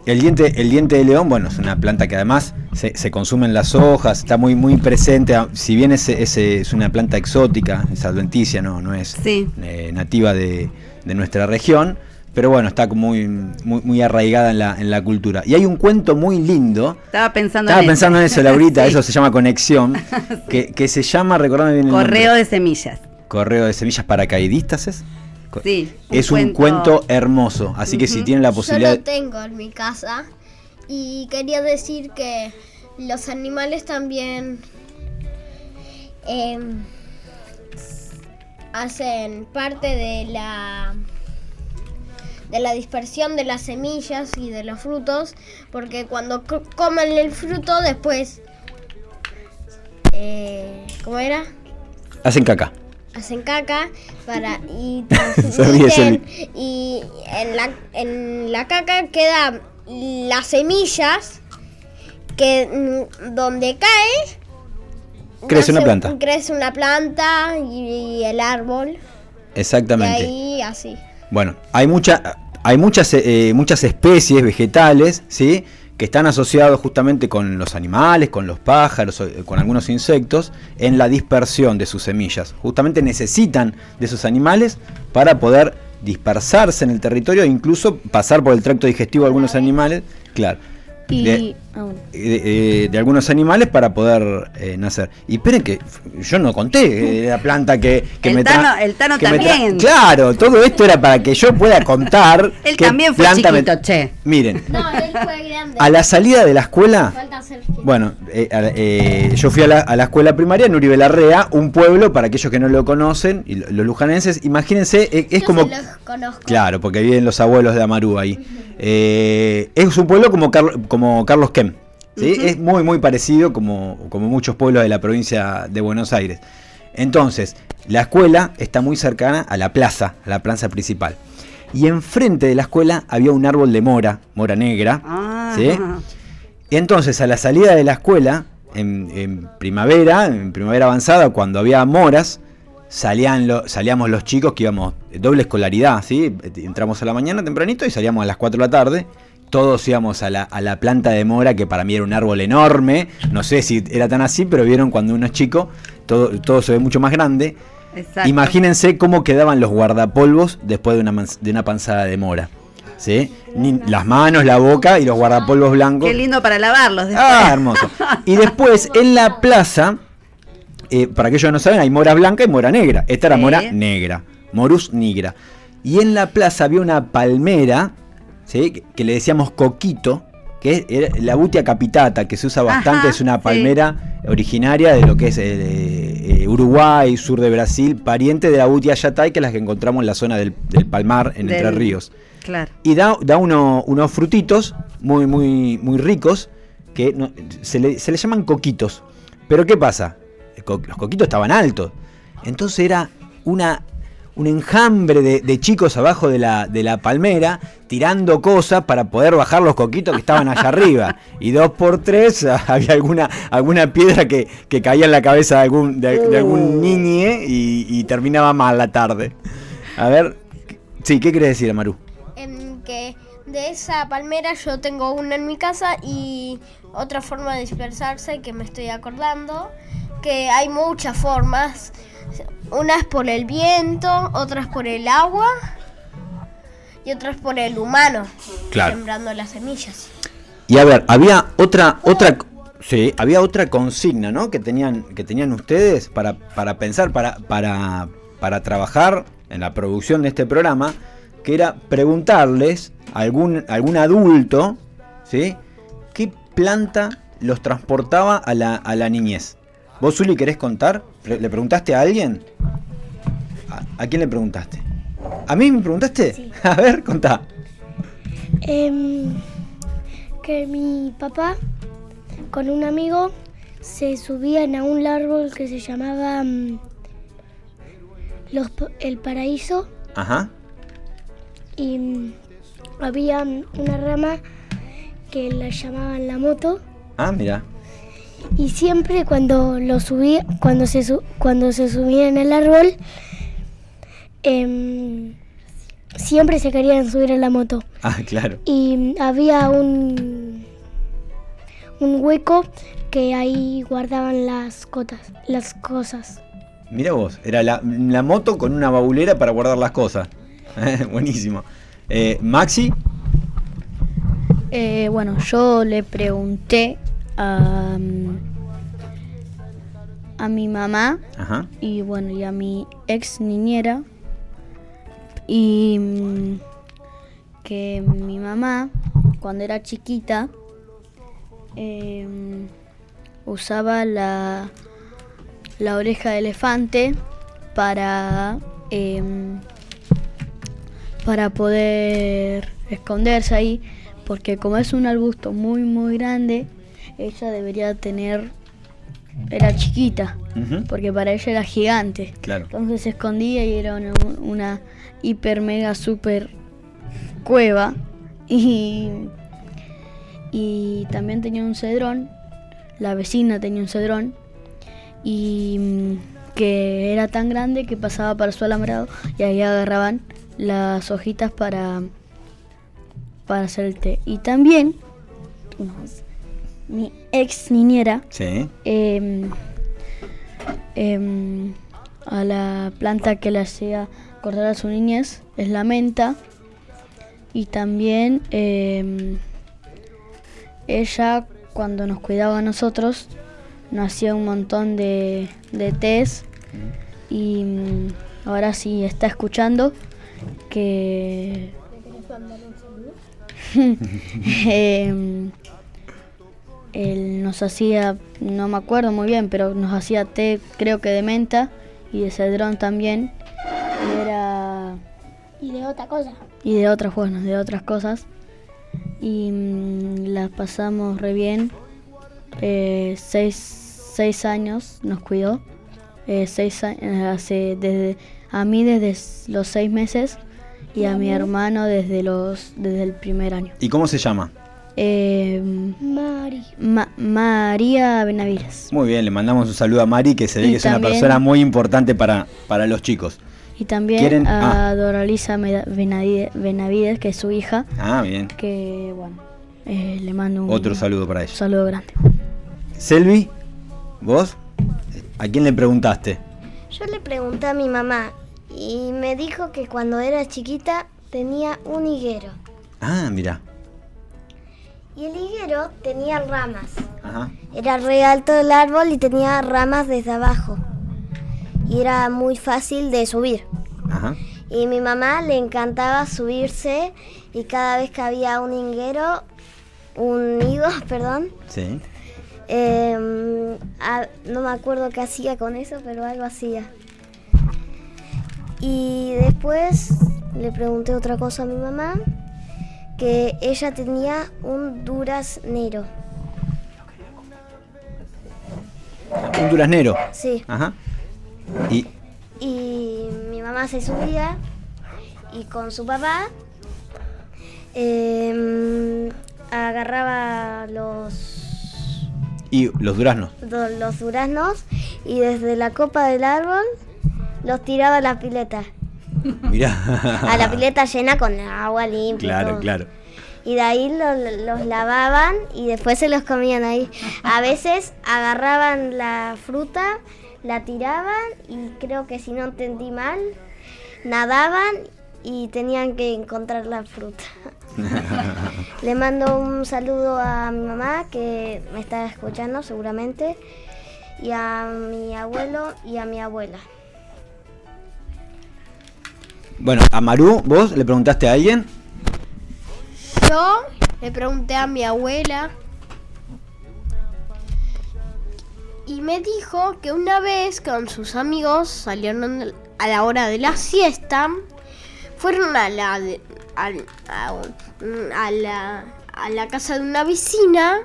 el, diente, el diente de león, bueno, es una planta que además se, se consumen las hojas, está muy, muy presente, a- si bien es, es, es una planta exótica, es adventicia, no, no es Sí. eh, nativa de, de nuestra región, pero bueno, está muy, muy, muy arraigada en la, en la cultura. Y hay un cuento muy lindo, Estaba pensando estaba en pensando en eso, Laurita, [LAUGHS] Sí. eso se llama conexión, [LAUGHS] que, que se llama, recordame bien el Correo nombre. de semillas. Correo de semillas paracaidistas, ¿es? Sí. es un cuento hermoso, así que si tienen la Yo posibilidad... lo tengo en mi casa y quería decir que los animales también em, hacen parte de la de la dispersión de las semillas y de los frutos porque cuando co- comen el fruto después eh, ¿cómo era? Hacen caca. Hacen caca para [LAUGHS] y [LAUGHS] transmiten y en la en la caca quedan las semillas que mm, donde cae Crece una planta. crece una planta y, el árbol Exactamente. y ahí así Bueno, hay, mucha, hay muchas, eh, muchas especies vegetales, ¿sí? Que están asociados justamente con los animales, con los pájaros, o, eh, con algunos insectos, en la dispersión de sus semillas. Justamente necesitan de esos animales para poder dispersarse en el territorio e incluso pasar por el tracto digestivo de algunos animales, claro. y De- ah, de, eh, de algunos animales para poder eh, nacer. Y esperen que yo no conté eh, [LAUGHS] la planta que, que El me Tano- el Tano que me tra- también. Claro, todo esto era para que yo pueda contar. [LAUGHS] Él también fue planta me- chiquito, che. Miren, no él fue grande a la salida de la escuela, bueno, eh, a la- eh, yo fui a la, a la escuela primaria en Uribe Larrea, un pueblo, para aquellos que no lo conocen, y lo- los lujanenses, imagínense, eh, es Yo como... sí los conozco Claro, porque viven los abuelos de Amarú ahí. Eh, es un pueblo como, como Carlos Kem. ¿Sí? Es muy, muy parecido como, como muchos pueblos de la provincia de Buenos Aires. Entonces, la escuela está muy cercana a la plaza, a la plaza principal. Y enfrente de la escuela había un árbol de mora, mora negra. Ah, ¿sí? Entonces, a la salida de la escuela, en, en primavera, en primavera avanzada, cuando había moras, salían lo- salíamos los chicos que íbamos doble escolaridad, ¿sí? Entramos a la mañana tempranito y salíamos a las 4 de la tarde. Todos íbamos a la, a la planta de mora, que para mí era un árbol enorme. No sé si era tan así, pero vieron cuando uno es chico, todo, todo se ve mucho más grande. Exacto. Imagínense cómo quedaban los guardapolvos después de una, de una panzada de mora. ¿sí? Ni- las manos, la boca y los guardapolvos blancos. Qué lindo para lavarlos después. Ah, hermoso. Y después [LAUGHS] en la plaza, eh, para aquellos que no saben, hay mora blanca y mora negra. Esta era Sí. mora negra, morus nigra. Y en la plaza había una palmera, ¿sí? que, que le decíamos coquito, que era la butia capitata, que se usa bastante, Ajá, es una sí. palmera originaria de lo que es eh, eh, Uruguay, sur de Brasil, pariente de la butia yatay, que es la que encontramos en la zona del, del Palmar, en Del- Entre Ríos Claro. y da, da uno- unos frutitos muy, muy, muy ricos que no- se, le, se le llaman coquitos. Pero ¿qué pasa? Co- Los coquitos estaban altos. Entonces era una, un enjambre de, de chicos abajo de la, de la palmera tirando cosas para poder bajar los coquitos que estaban allá arriba. Y dos por tres [LAUGHS] había alguna, alguna piedra que, que caía en la cabeza de algún, de, de algún niñe y, y terminaba mal la tarde. A ver, Sí, ¿qué querés decir, Amaru? Que de esa palmera yo tengo una en mi casa y otra forma de dispersarse que me estoy acordando, que hay muchas formas. Una es por el viento, otras por el agua y otras por el humano, Claro. sembrando las semillas. Y a ver, había otra, otra, sí, había otra consigna, ¿no? Que tenían, que tenían ustedes para, para pensar, para, para, para trabajar en la producción de este programa, que era preguntarles a algún, algún adulto, ¿sí? ¿Qué planta los transportaba a la, a la niñez? ¿Vos, Zuli, querés contar? ¿Le preguntaste a alguien? ¿A, a quién le preguntaste? ¿A mí me preguntaste? [LAUGHS] A ver, contá. Em, que mi papá con un amigo se subían a un árbol que se llamaba mm, los, el paraíso Ajá. y mm, había una rama que la llamaban la moto Ah, mira. Y siempre cuando lo subía cuando se cuando se subían al árbol em, siempre se querían subir a la moto Ah, claro. y había un un hueco que ahí guardaban las cotas, las cosas. Mira vos, era la, la moto con una baulera para guardar las cosas. [LAUGHS] Buenísimo. Eh, Maxi, Eh, bueno, yo le pregunté a, a mi mamá Ajá. y bueno, y a mi ex niñera y que mi mamá cuando era chiquita em, usaba la, la oreja de elefante para em, para poder esconderse ahí porque como es un arbusto muy muy grande ella debería tener era chiquita porque para ella era gigante. Claro. entonces se escondía y era una, una hiper mega super cueva. Y y también tenía un cedrón la vecina tenía un cedrón y mm, que era tan grande que pasaba para su alambrado y ahí agarraban las hojitas para para hacer el té. Y también mi ex niñera Sí. em, em, a la planta que le hacía acordar a su niñez es la menta. Y también em, ella cuando nos cuidaba a nosotros nos hacía un montón de, de tés. Y mm, ahora sí está escuchando que [LAUGHS] él nos hacía, no me acuerdo muy bien, pero nos hacía té, creo que de menta y de cedrón también. Y era. Y de otra cosa. Y de otras, bueno, de otras cosas. Y mm, la pasamos re bien. Eh, seis, seis años nos cuidó. Eh, seis a- hace desde a mí desde los seis meses y a mi hermano desde los desde el primer año. ¿Y cómo se llama? Eh, Mari. Ma- María Benavides. Muy bien, le mandamos un saludo a Mari, que se ve Y que es una persona muy importante para, para los chicos. Y también ¿Quieren? a Ah. Doralisa Benavide- Benavides, que es su hija, Ah, bien. que bueno, eh, le mando un Otro saludo para ella. saludo grande. Selvi, ¿vos? ¿A quién le preguntaste? Yo le pregunté a mi mamá y me dijo que cuando era chiquita tenía un higuero. Ah, mira. Y el higuero tenía ramas. Ajá. Era re alto el árbol y tenía ramas desde abajo. Y era muy fácil de subir. Ajá. Y mi mamá le encantaba subirse y cada vez que había un higuero, un higo, [LAUGHS] perdón, Sí. eh, ah, no me acuerdo qué hacía con eso, pero algo hacía. Y después le pregunté otra cosa a mi mamá, que ella tenía un duraznero. Un duraznero. Sí. Ajá. Y Y mi mamá se subía y con su papá em, agarraba los, Y los duraznos. los duraznos y desde la copa del árbol los tiraba a la pileta. [LAUGHS] Mirá. a la pileta llena con agua limpia. Claro, todo. claro. Y de ahí lo- los lavaban y después se los comían ahí. A [LAUGHS] veces agarraban la fruta, la tiraban y creo que si no entendí mal, nadaban y tenían que encontrar la fruta. [LAUGHS] Le mando un saludo a mi mamá que me está escuchando seguramente y a mi abuelo y a mi abuela. Bueno, a Maru, ¿vos le preguntaste a alguien? Yo le pregunté a mi abuela y me dijo que una vez con sus amigos salieron a la hora de la siesta, fueron a la a la a la casa de una vecina,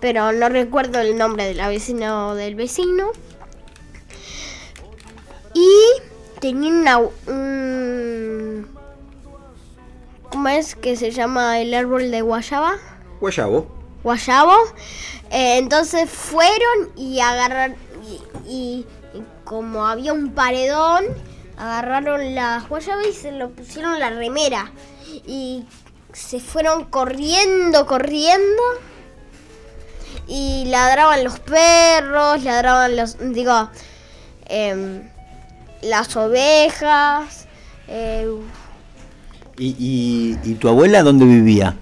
pero no recuerdo el nombre de la vecina o del vecino. Y tenían una, un, ¿Cómo es que se llama el árbol de guayaba? Guayabo. Guayabo. Eh, entonces fueron y agarraron. Y, y- y como había un paredón, agarraron las guayabas y se lo pusieron la remera. Y se fueron corriendo, corriendo. Y ladraban los perros, ladraban los. Digo. em, las ovejas. eh, ¿Y, y, y tu abuela dónde vivía?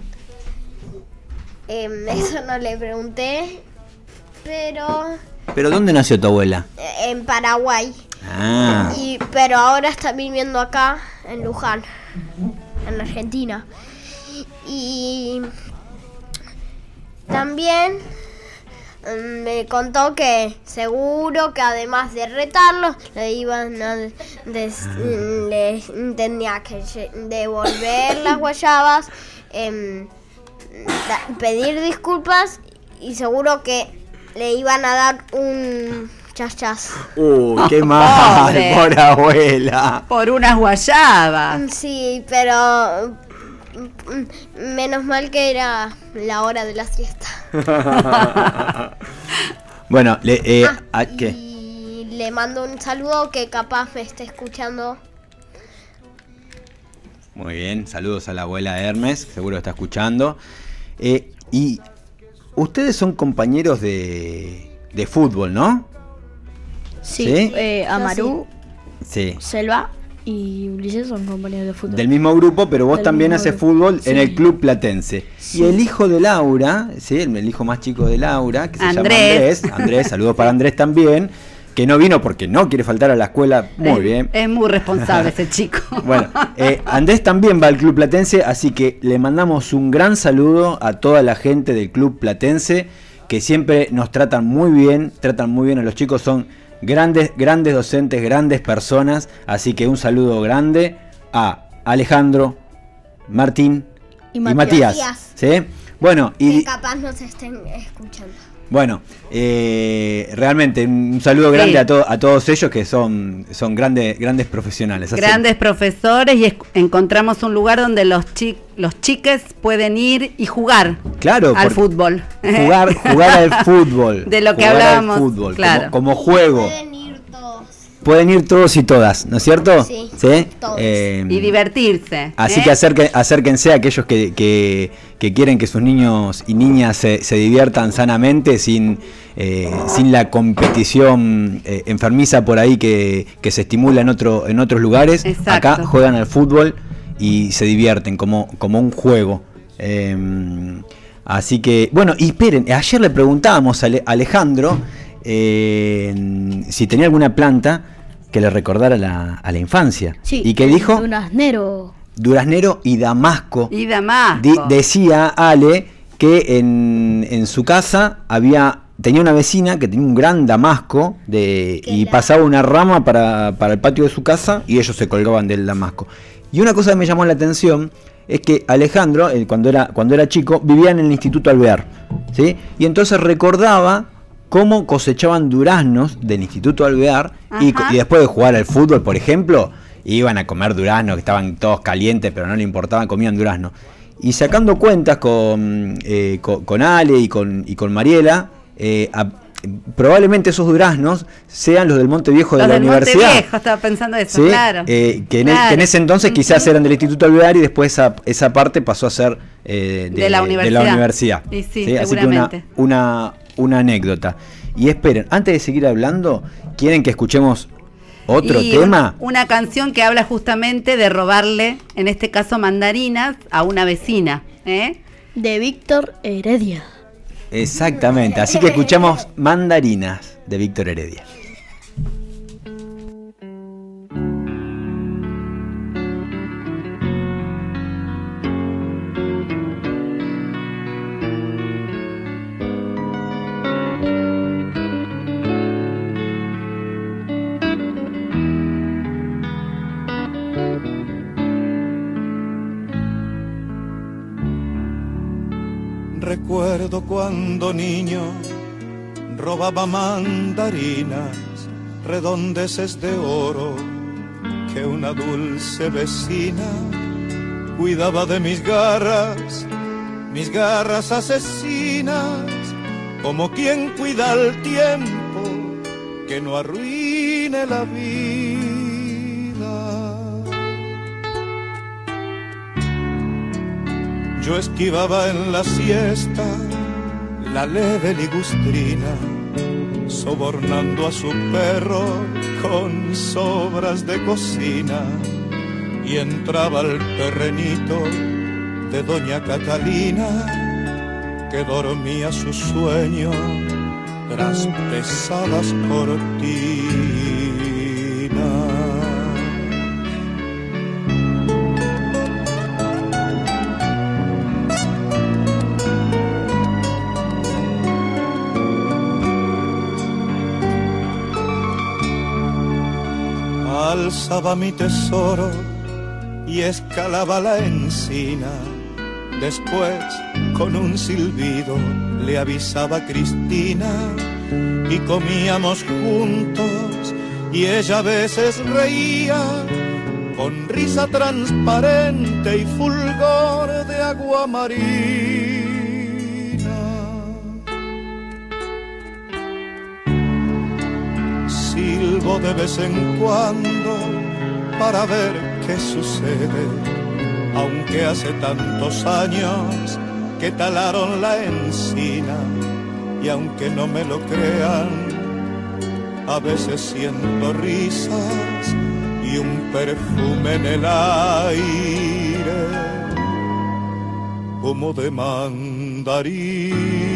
Em, [LAUGHS] eso no le pregunté, pero ¿Pero dónde nació tu abuela? en Paraguay. Ah, Y, pero ahora está viviendo acá, en Luján, en Argentina. Y también me contó que seguro que además de retarlos, le iban a des- mm, le tenía que devolver las guayabas, em, da- pedir disculpas y seguro que le iban a dar un chas Uy, qué [LAUGHS] mal, por abuela. Por unas guayabas. Mm, Sí, pero mm, mm, menos mal que era la hora de la siesta. [LAUGHS] bueno, le, eh, Ah, ¿a qué? Y le mando un saludo que capaz me esté escuchando. Muy bien, saludos a la abuela Hermes, seguro está escuchando. Eh, y ustedes son compañeros de, de fútbol, ¿no? Sí, ¿Sí? eh, Amaru, Sí. Selva y Ulises son compañeros de fútbol. Del mismo grupo, pero vos Del también haces grupo. fútbol en el club platense. Sí. Y el hijo de Laura, ¿sí? el, el hijo más chico de Laura, que se llama Andrés. Andrés, Andrés, saludos para Andrés también, que no vino porque no quiere faltar a la escuela, muy Es- bien. Es muy responsable ese chico. [LAUGHS] Bueno, eh, Andrés también va al Club Platense, así que le mandamos un gran saludo a toda la gente del Club Platense, que siempre nos tratan muy bien, tratan muy bien a los chicos, son grandes, grandes docentes, grandes personas, así que un saludo grande a Alejandro, Martín Y y Matías. Matías. ¿sí? Bueno, Que y capaz nos estén escuchando. Bueno, eh, realmente un saludo grande Sí. a, to- a todos ellos que son, son grandes, grandes profesionales. Grandes profesores y encontramos un lugar donde los, chi- los chiques pueden ir y jugar Claro, al fútbol. jugar, jugar al [LAUGHS] fútbol. De lo que jugar al hablábamos, fútbol, claro. como, como juego. Pueden ir todos. Y todas, ¿no es cierto? Sí, ¿Sí? todos. Eh, y divertirse. Así ¿eh? que acerque- acérquense a aquellos que, que- que quieren que sus niños y niñas se, se diviertan sanamente sin, eh, sin la competición eh, enfermiza por ahí que, que se estimula en, otro, en otros lugares. Exacto. Acá juegan al fútbol y se divierten como, como un juego. Eh, así que, bueno, y esperen, ayer le preguntábamos a Ale- Alejandro eh, si tenía alguna planta que le recordara la- a la infancia. Sí, ¿Y qué dijo? Un asnero. Duraznero y Damasco. Y Damasco. Di- decía Ale que en, en su casa había tenía una vecina que tenía un gran damasco de, Que y la- pasaba una rama para, para el patio de su casa y ellos se colgaban del damasco. Y una cosa que me llamó la atención es que Alejandro, cuando, era, cuando era chico, vivía en el Instituto Alvear. ¿sí? Y entonces recordaba cómo cosechaban duraznos del Instituto Alvear y, después de jugar al fútbol, por ejemplo, iban a comer duraznos que estaban todos calientes, pero no le importaban, comían durazno. Y sacando cuentas con, eh, co- con, Ale y con, y con Mariela, eh, a- probablemente esos duraznos sean los del Monte Viejo de Los la del Monte universidad. Viejo, estaba pensando eso, ¿sí? claro. Eh, que, en, e- Claro. que en ese entonces quizás eran del Instituto Alvear y después esa, esa parte pasó a ser eh, De la universidad. universidad. Y sí, Así que una, una, una anécdota. Y esperen, antes de seguir hablando, ¿quieren que escuchemos otro Y tema? un- una canción que habla justamente de robarle, en este caso mandarinas, a una vecina. ¿eh? De Víctor Heredia. Exactamente, así que escuchamos Mandarinas de Víctor Heredia. Cuando niño robaba mandarinas, redondeces de oro, que una dulce vecina cuidaba de mis garras, mis garras asesinas, como quien cuida el tiempo que no arruine la vida. Yo esquivaba en la siesta la leve ligustrina, sobornando a su perro con sobras de cocina, y entraba al terrenito de doña Catalina, que dormía su sueño tras pesadas cortinas. Alzaba mi tesoro y escalaba la encina. Después, con un silbido, le avisaba Cristina y comíamos juntos y ella a veces reía con risa transparente y fulgor de agua marina. De vez en cuando para ver qué sucede, aunque hace tantos años que talaron la encina y aunque no me lo crean, a veces siento risas y un perfume en el aire como de mandarín.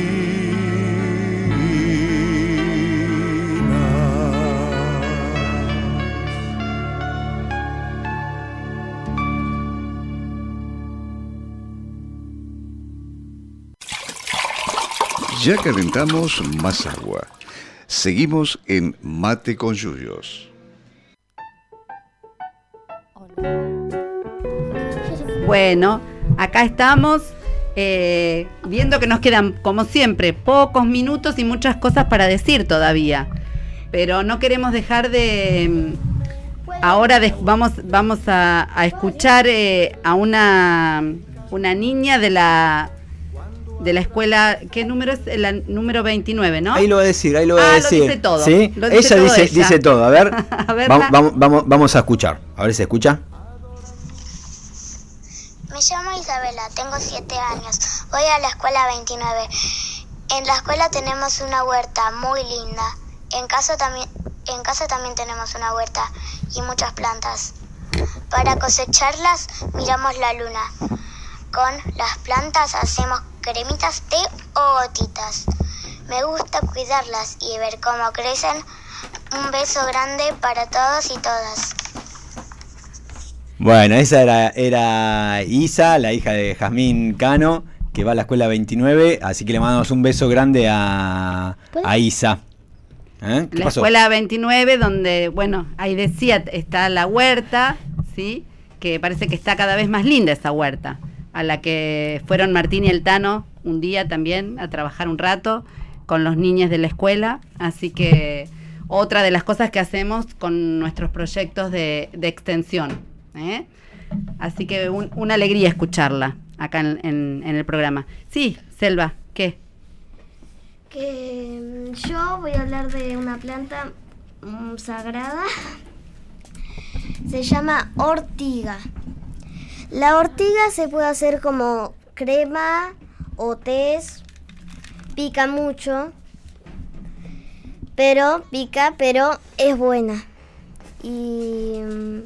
Ya calentamos más agua. Seguimos en Mate con Yuyos. Bueno, acá estamos eh, viendo que nos quedan, como siempre, pocos minutos y muchas cosas para decir todavía. Pero no queremos dejar de... Ahora de- vamos, vamos a, a escuchar eh, a una, una niña de la de la escuela, ¿qué número es? La número 29, ¿no? Ahí lo va a decir, ahí lo va Ah, a lo decir. dice todo, ¿Sí? lo dice ella todo dice, ella. dice todo. A ver, [LAUGHS] A verla. vamos, vamos, vamos, vamos a escuchar. A ver si se escucha. Me llamo Isabela, tengo 7 años. Voy a la escuela 29. En la escuela tenemos una huerta muy linda. En casa también, en casa también tenemos una huerta y muchas plantas. Para cosecharlas miramos la luna. Con las plantas hacemos cremitas, té o gotitas. Me gusta cuidarlas y ver cómo crecen. Un beso grande para todos y todas. Bueno, esa era, era Isa, la hija de Jazmín Cano, que va a la escuela 29, así que le mandamos un beso grande a, a Isa. ¿Eh? ¿Qué la pasó? escuela 29 donde, bueno, ahí decía, está la huerta, ¿sí? Que parece que está cada vez más linda esa huerta, a la que fueron Martín y el Tano un día también a trabajar un rato con los niños de la escuela, así que otra de las cosas que hacemos con nuestros proyectos de, de extensión. ¿eh? Así que un- una alegría escucharla acá en, en- en el programa. Sí, Selva, ¿qué? Que mm, yo voy a hablar de una planta mm, sagrada. [LAUGHS] Se llama ortiga. La ortiga se puede hacer como crema o tés. Pica mucho. Pero pica, pero es buena. Y mm,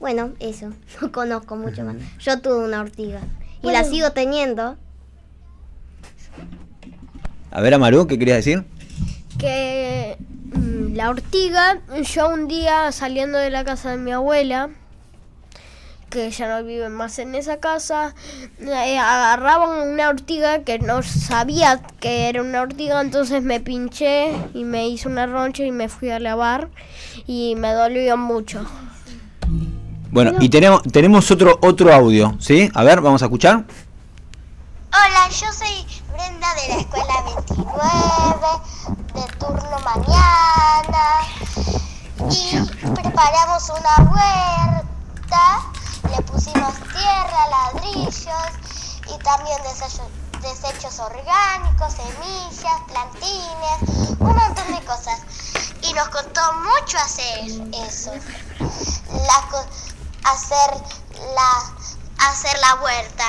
bueno, eso. [LAUGHS] No conozco mucho más. Yo tuve una ortiga. Y la sigo teniendo. A ver, Amaru, ¿qué querías decir? que mm, la ortiga, yo un día saliendo de la casa de mi abuela, que ya no vive más en esa casa, eh, agarraban una ortiga que no sabía que era una ortiga, entonces me pinché y me hice una roncha y me fui a lavar y me dolió mucho. Bueno, y tenemos, tenemos otro, otro audio, ¿sí? A ver, vamos a escuchar. Hola, yo soy Brenda de la escuela 29, de turno mañana. Y preparamos una huerta, tierra, ladrillos y también desechos, desechos orgánicos, semillas, plantines, un montón de cosas. Y nos costó mucho hacer eso. Hacer la hacer la huerta.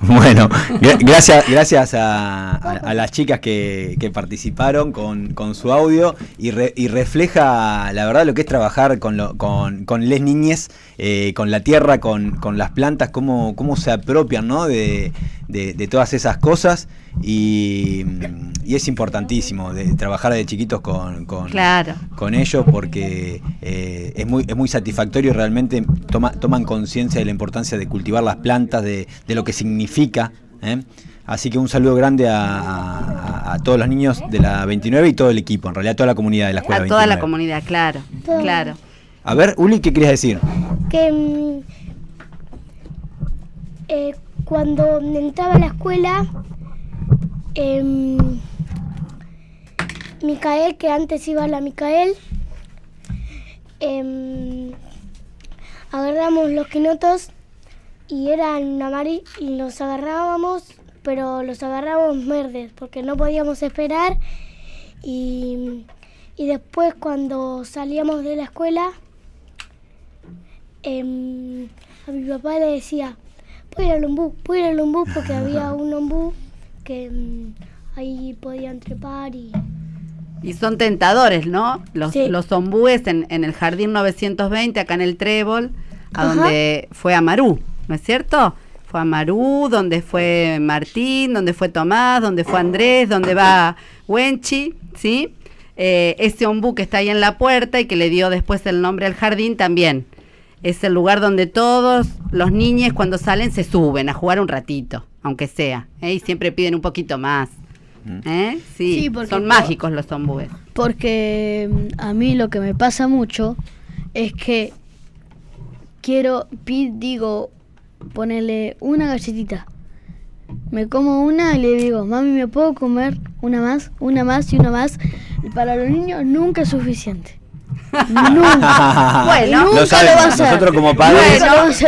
[LAUGHS] Bueno, gra- [LAUGHS] gracias, gracias a, a- a las chicas que, que participaron con, con su audio y, re- y refleja la verdad lo que es trabajar con, lo- con, con les niñes, eh, con la tierra, con, con las plantas, cómo, cómo se apropian ¿no? de, de- de todas esas cosas y, y es importantísimo de trabajar de chiquitos con, con, Claro. con ellos porque eh, es, muy, es muy satisfactorio y realmente toma- toman conciencia de la importancia de cultivar las plantas, de, de lo que significa. ¿eh? Así que un saludo grande a, a- a todos los niños de la 29 y todo el equipo, en realidad toda la comunidad de la escuela A toda la 29. comunidad, claro, Todo. claro. A ver, Uli, ¿qué querías decir? que mm, eh, cuando entraba a la escuela, em, Micael, que antes iba la Micael, em, agarramos los quinotos y eran amarillos y los agarrábamos, pero los agarrábamos verdes porque no podíamos esperar. Y, y después cuando salíamos de la escuela em, a mi papá le decía, a ir al ombú, a ir al ombú porque había un ombú que em, ahí podían trepar y... Y son tentadores, ¿no? Los, Sí. los ombúes en, en el Jardín 920, acá en el Trébol, a Ajá. donde fue Amarú, ¿no es cierto? Fue Amarú, donde fue Martín, donde fue Tomás, donde fue Andrés, donde va Wenchi, ¿sí? Eh, ese ombú que está ahí en la puerta y que le dio después el nombre al jardín también. Es el lugar donde todos los niños cuando salen se suben a jugar un ratito, aunque sea, ¿eh? y siempre piden un poquito más. ¿eh? Sí, Sí, porque son mágicos los ombúes. Porque mm, a mí lo que me pasa mucho es que quiero, digo, ponerle una galletita. Me como una y le digo, mami, ¿me puedo comer una más, una más y una más? Y para los niños nunca es suficiente. [LAUGHS] nunca. Bueno. Lo saben, lo nosotros como padres,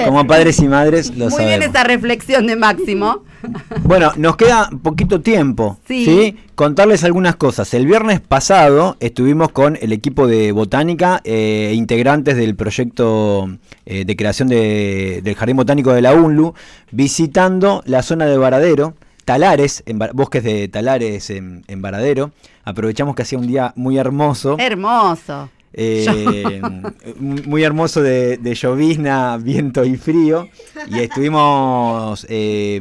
como padres y madres lo Muy bien esa reflexión de Máximo. [LAUGHS] Bueno, nos queda poquito tiempo. Sí. Sí. Contarles algunas cosas. El viernes pasado estuvimos con el equipo de botánica e integrantes del proyecto eh, de creación de- del Jardín Botánico de la UNLU, visitando la zona de Varadero, Talares, en, bosques de Talares en, en Varadero. Aprovechamos que hacía un día muy hermoso. Hermoso. Eh, [LAUGHS] muy hermoso de, de llovizna, viento y frío. Y estuvimos eh,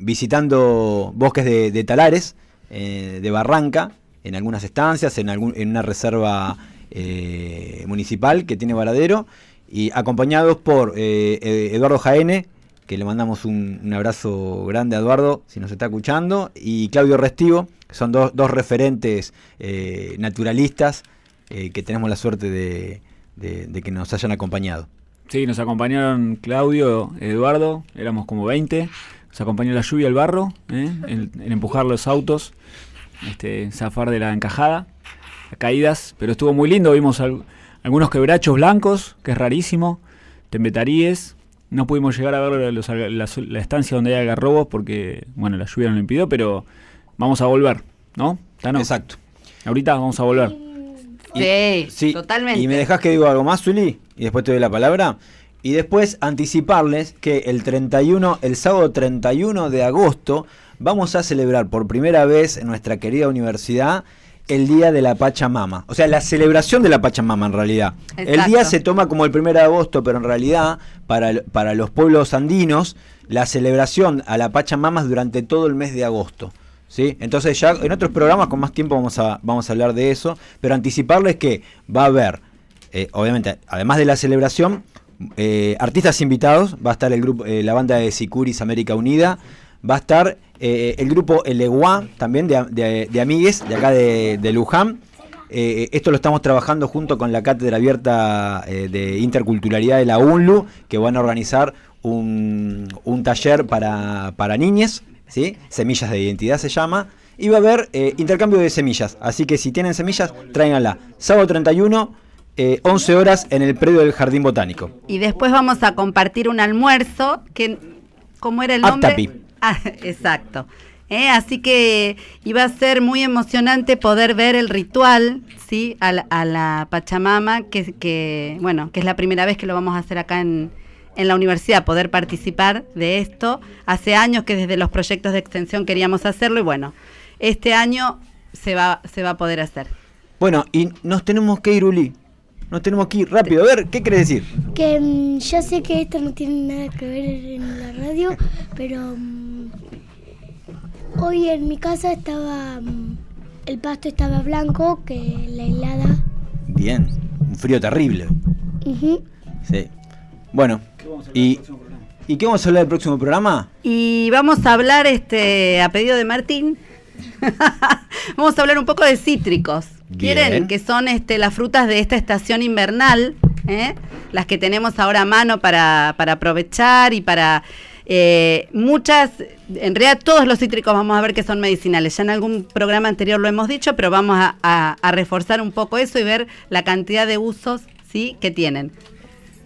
visitando bosques de, talares, eh, de Barranca, en algunas estancias, en, una reserva municipal que tiene Varadero, y acompañados por Eduardo Jaene, que le mandamos un, abrazo grande a Eduardo, si nos está escuchando, y Claudio Restivo, que son dos, referentes naturalistas eh, que tenemos la suerte de, de- de que nos hayan acompañado. Sí, nos acompañaron Claudio, Eduardo, éramos como 20. Nos acompañó la lluvia, el barro, ¿eh? en, en empujar los autos, este, zafar de la encajada, caídas, pero estuvo muy lindo. Vimos al- algunos quebrachos blancos, que es rarísimo, tembetaríes. No pudimos llegar a ver los- la, la estancia donde hay algarrobos porque, bueno, la lluvia nos lo impidió, pero vamos a volver, ¿no? Tano? Exacto. Ahorita vamos a volver. Sí, Sí, totalmente. Y me dejas que digo algo más, Zuli, y después te doy la palabra. Y después anticiparles que el 31, el sábado 31 de agosto, vamos a celebrar por primera vez en nuestra querida universidad el Día de la Pachamama. O sea, la celebración de la Pachamama en realidad. El Exacto. día se toma como el 1 de agosto, pero en realidad para, el- para los pueblos andinos, la celebración a la Pachamama es durante todo el mes de agosto. ¿Sí? Entonces ya en otros programas con más tiempo vamos a, vamos a hablar de eso, pero anticiparles que va a haber, eh, obviamente, además de la celebración, eh, artistas invitados, va a estar el grupo, eh, la banda de Sicuris América Unida, va a estar eh, el grupo Eleguá, también de, de, amigues, de acá de, de Luján. Eh, esto lo estamos trabajando junto con la Cátedra Abierta de Interculturalidad de la UNLU, que van a organizar un, un taller para, para niñes, ¿sí? Semillas de Identidad se llama. Y va a haber eh, intercambio de semillas, así que si tienen semillas, tráiganla. Sábado 31, eh, 11 horas en el predio del Jardín Botánico. Y después vamos a compartir un almuerzo que, ¿cómo era el nombre? Aptapi. Ah, [LAUGHS] exacto. Eh, Así que iba a ser muy emocionante poder ver el ritual, ¿sí? A la, a la Pachamama, que, que, bueno, que es la primera vez que lo vamos a hacer acá en, en la universidad, poder participar de esto. Hace años que desde los proyectos de extensión queríamos hacerlo y bueno, este año se va, se va a poder hacer. Bueno, y nos tenemos que ir, Uli. Nos tenemos que ir rápido. A ver, ¿qué querés decir? Que mm, ya sé que esto no tiene nada que ver en la radio, pero mm, hoy en mi casa estaba. mm, el pasto estaba blanco, que la helada. Bien, un frío terrible. Sí. Bueno, y, ¿y qué vamos a hablar del próximo programa? Y vamos a hablar, este, a pedido de Martín, [LAUGHS] vamos a hablar un poco de cítricos. Bien. ¿Quieren? Que son este, las frutas de esta estación invernal, ¿eh? las que tenemos ahora a mano para, para aprovechar y para... eh, muchas, en realidad todos los cítricos vamos a ver que son medicinales. Ya en algún programa anterior lo hemos dicho, pero vamos a, a- a reforzar un poco eso y ver la cantidad de usos ¿sí? que tienen.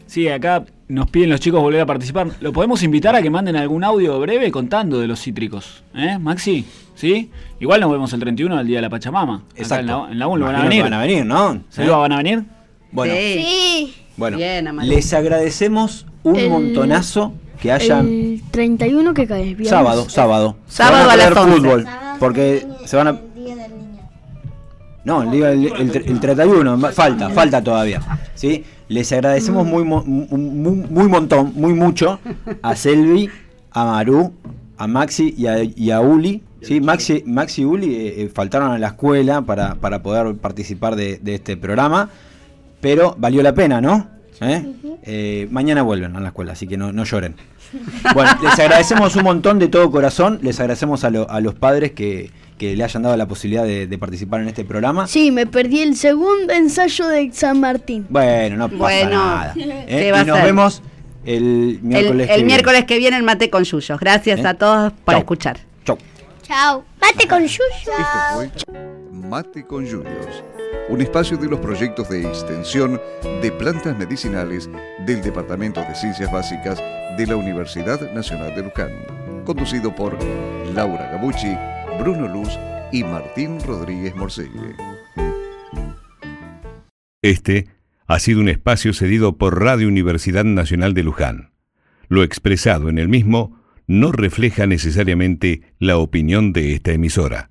Sí, acá nos piden los chicos volver a participar. ¿Lo podemos invitar a que manden algún audio breve contando de los cítricos? ¿Eh, Maxi? ¿Sí? Igual nos vemos el 31 del Día de la Pachamama. Acá Exacto. En la, en la UNLU van a venir. van a venir, ¿no? ¿Selva ¿Eh? van a venir? Bueno, Sí. bueno Bien, les agradecemos un El- montonazo que hayan... El 31 que cae, viernes. Sábado, sábado. Sábado Se van a las perder 11. fútbol, porque se van a... No, el, día- el, el- el 31, ma- falta, falta todavía. ¿sí? Les agradecemos muy, mo- mu- muy, muy montón, muy mucho a [LAUGHS] Selvi, a Maru, a Maxi y a, y a Uli. ¿sí? Maxi, Maxi y Uli eh, eh, faltaron a la escuela para, para poder participar de, de este programa, pero valió la pena, ¿no? ¿Eh? Eh, mañana vuelven a la escuela, así que no, no lloren. [LAUGHS] Bueno, les agradecemos un montón de todo corazón, les agradecemos a, lo- a los padres que, que le hayan dado la posibilidad de, de participar en este programa. Sí, me perdí el segundo ensayo de San Martín. Bueno, no pasa Bueno, nada. [LAUGHS] ¿qué ¿eh? Y nos vemos el miércoles. El, que el viene. miércoles que viene en Mate con Yuyos. Gracias ¿Eh? a todos por Chau. escuchar. Chao. Mate con yuyo. Esto fue Mate con Juniors, un espacio de los proyectos de extensión de plantas medicinales del Departamento de Ciencias Básicas de la Universidad Nacional de Luján, conducido por Laura Gabucci, Bruno Luz y Martín Rodríguez Morcelle. Este ha sido un espacio cedido por Radio Universidad Nacional de Luján. Lo expresado en el mismo no refleja necesariamente la opinión de esta emisora.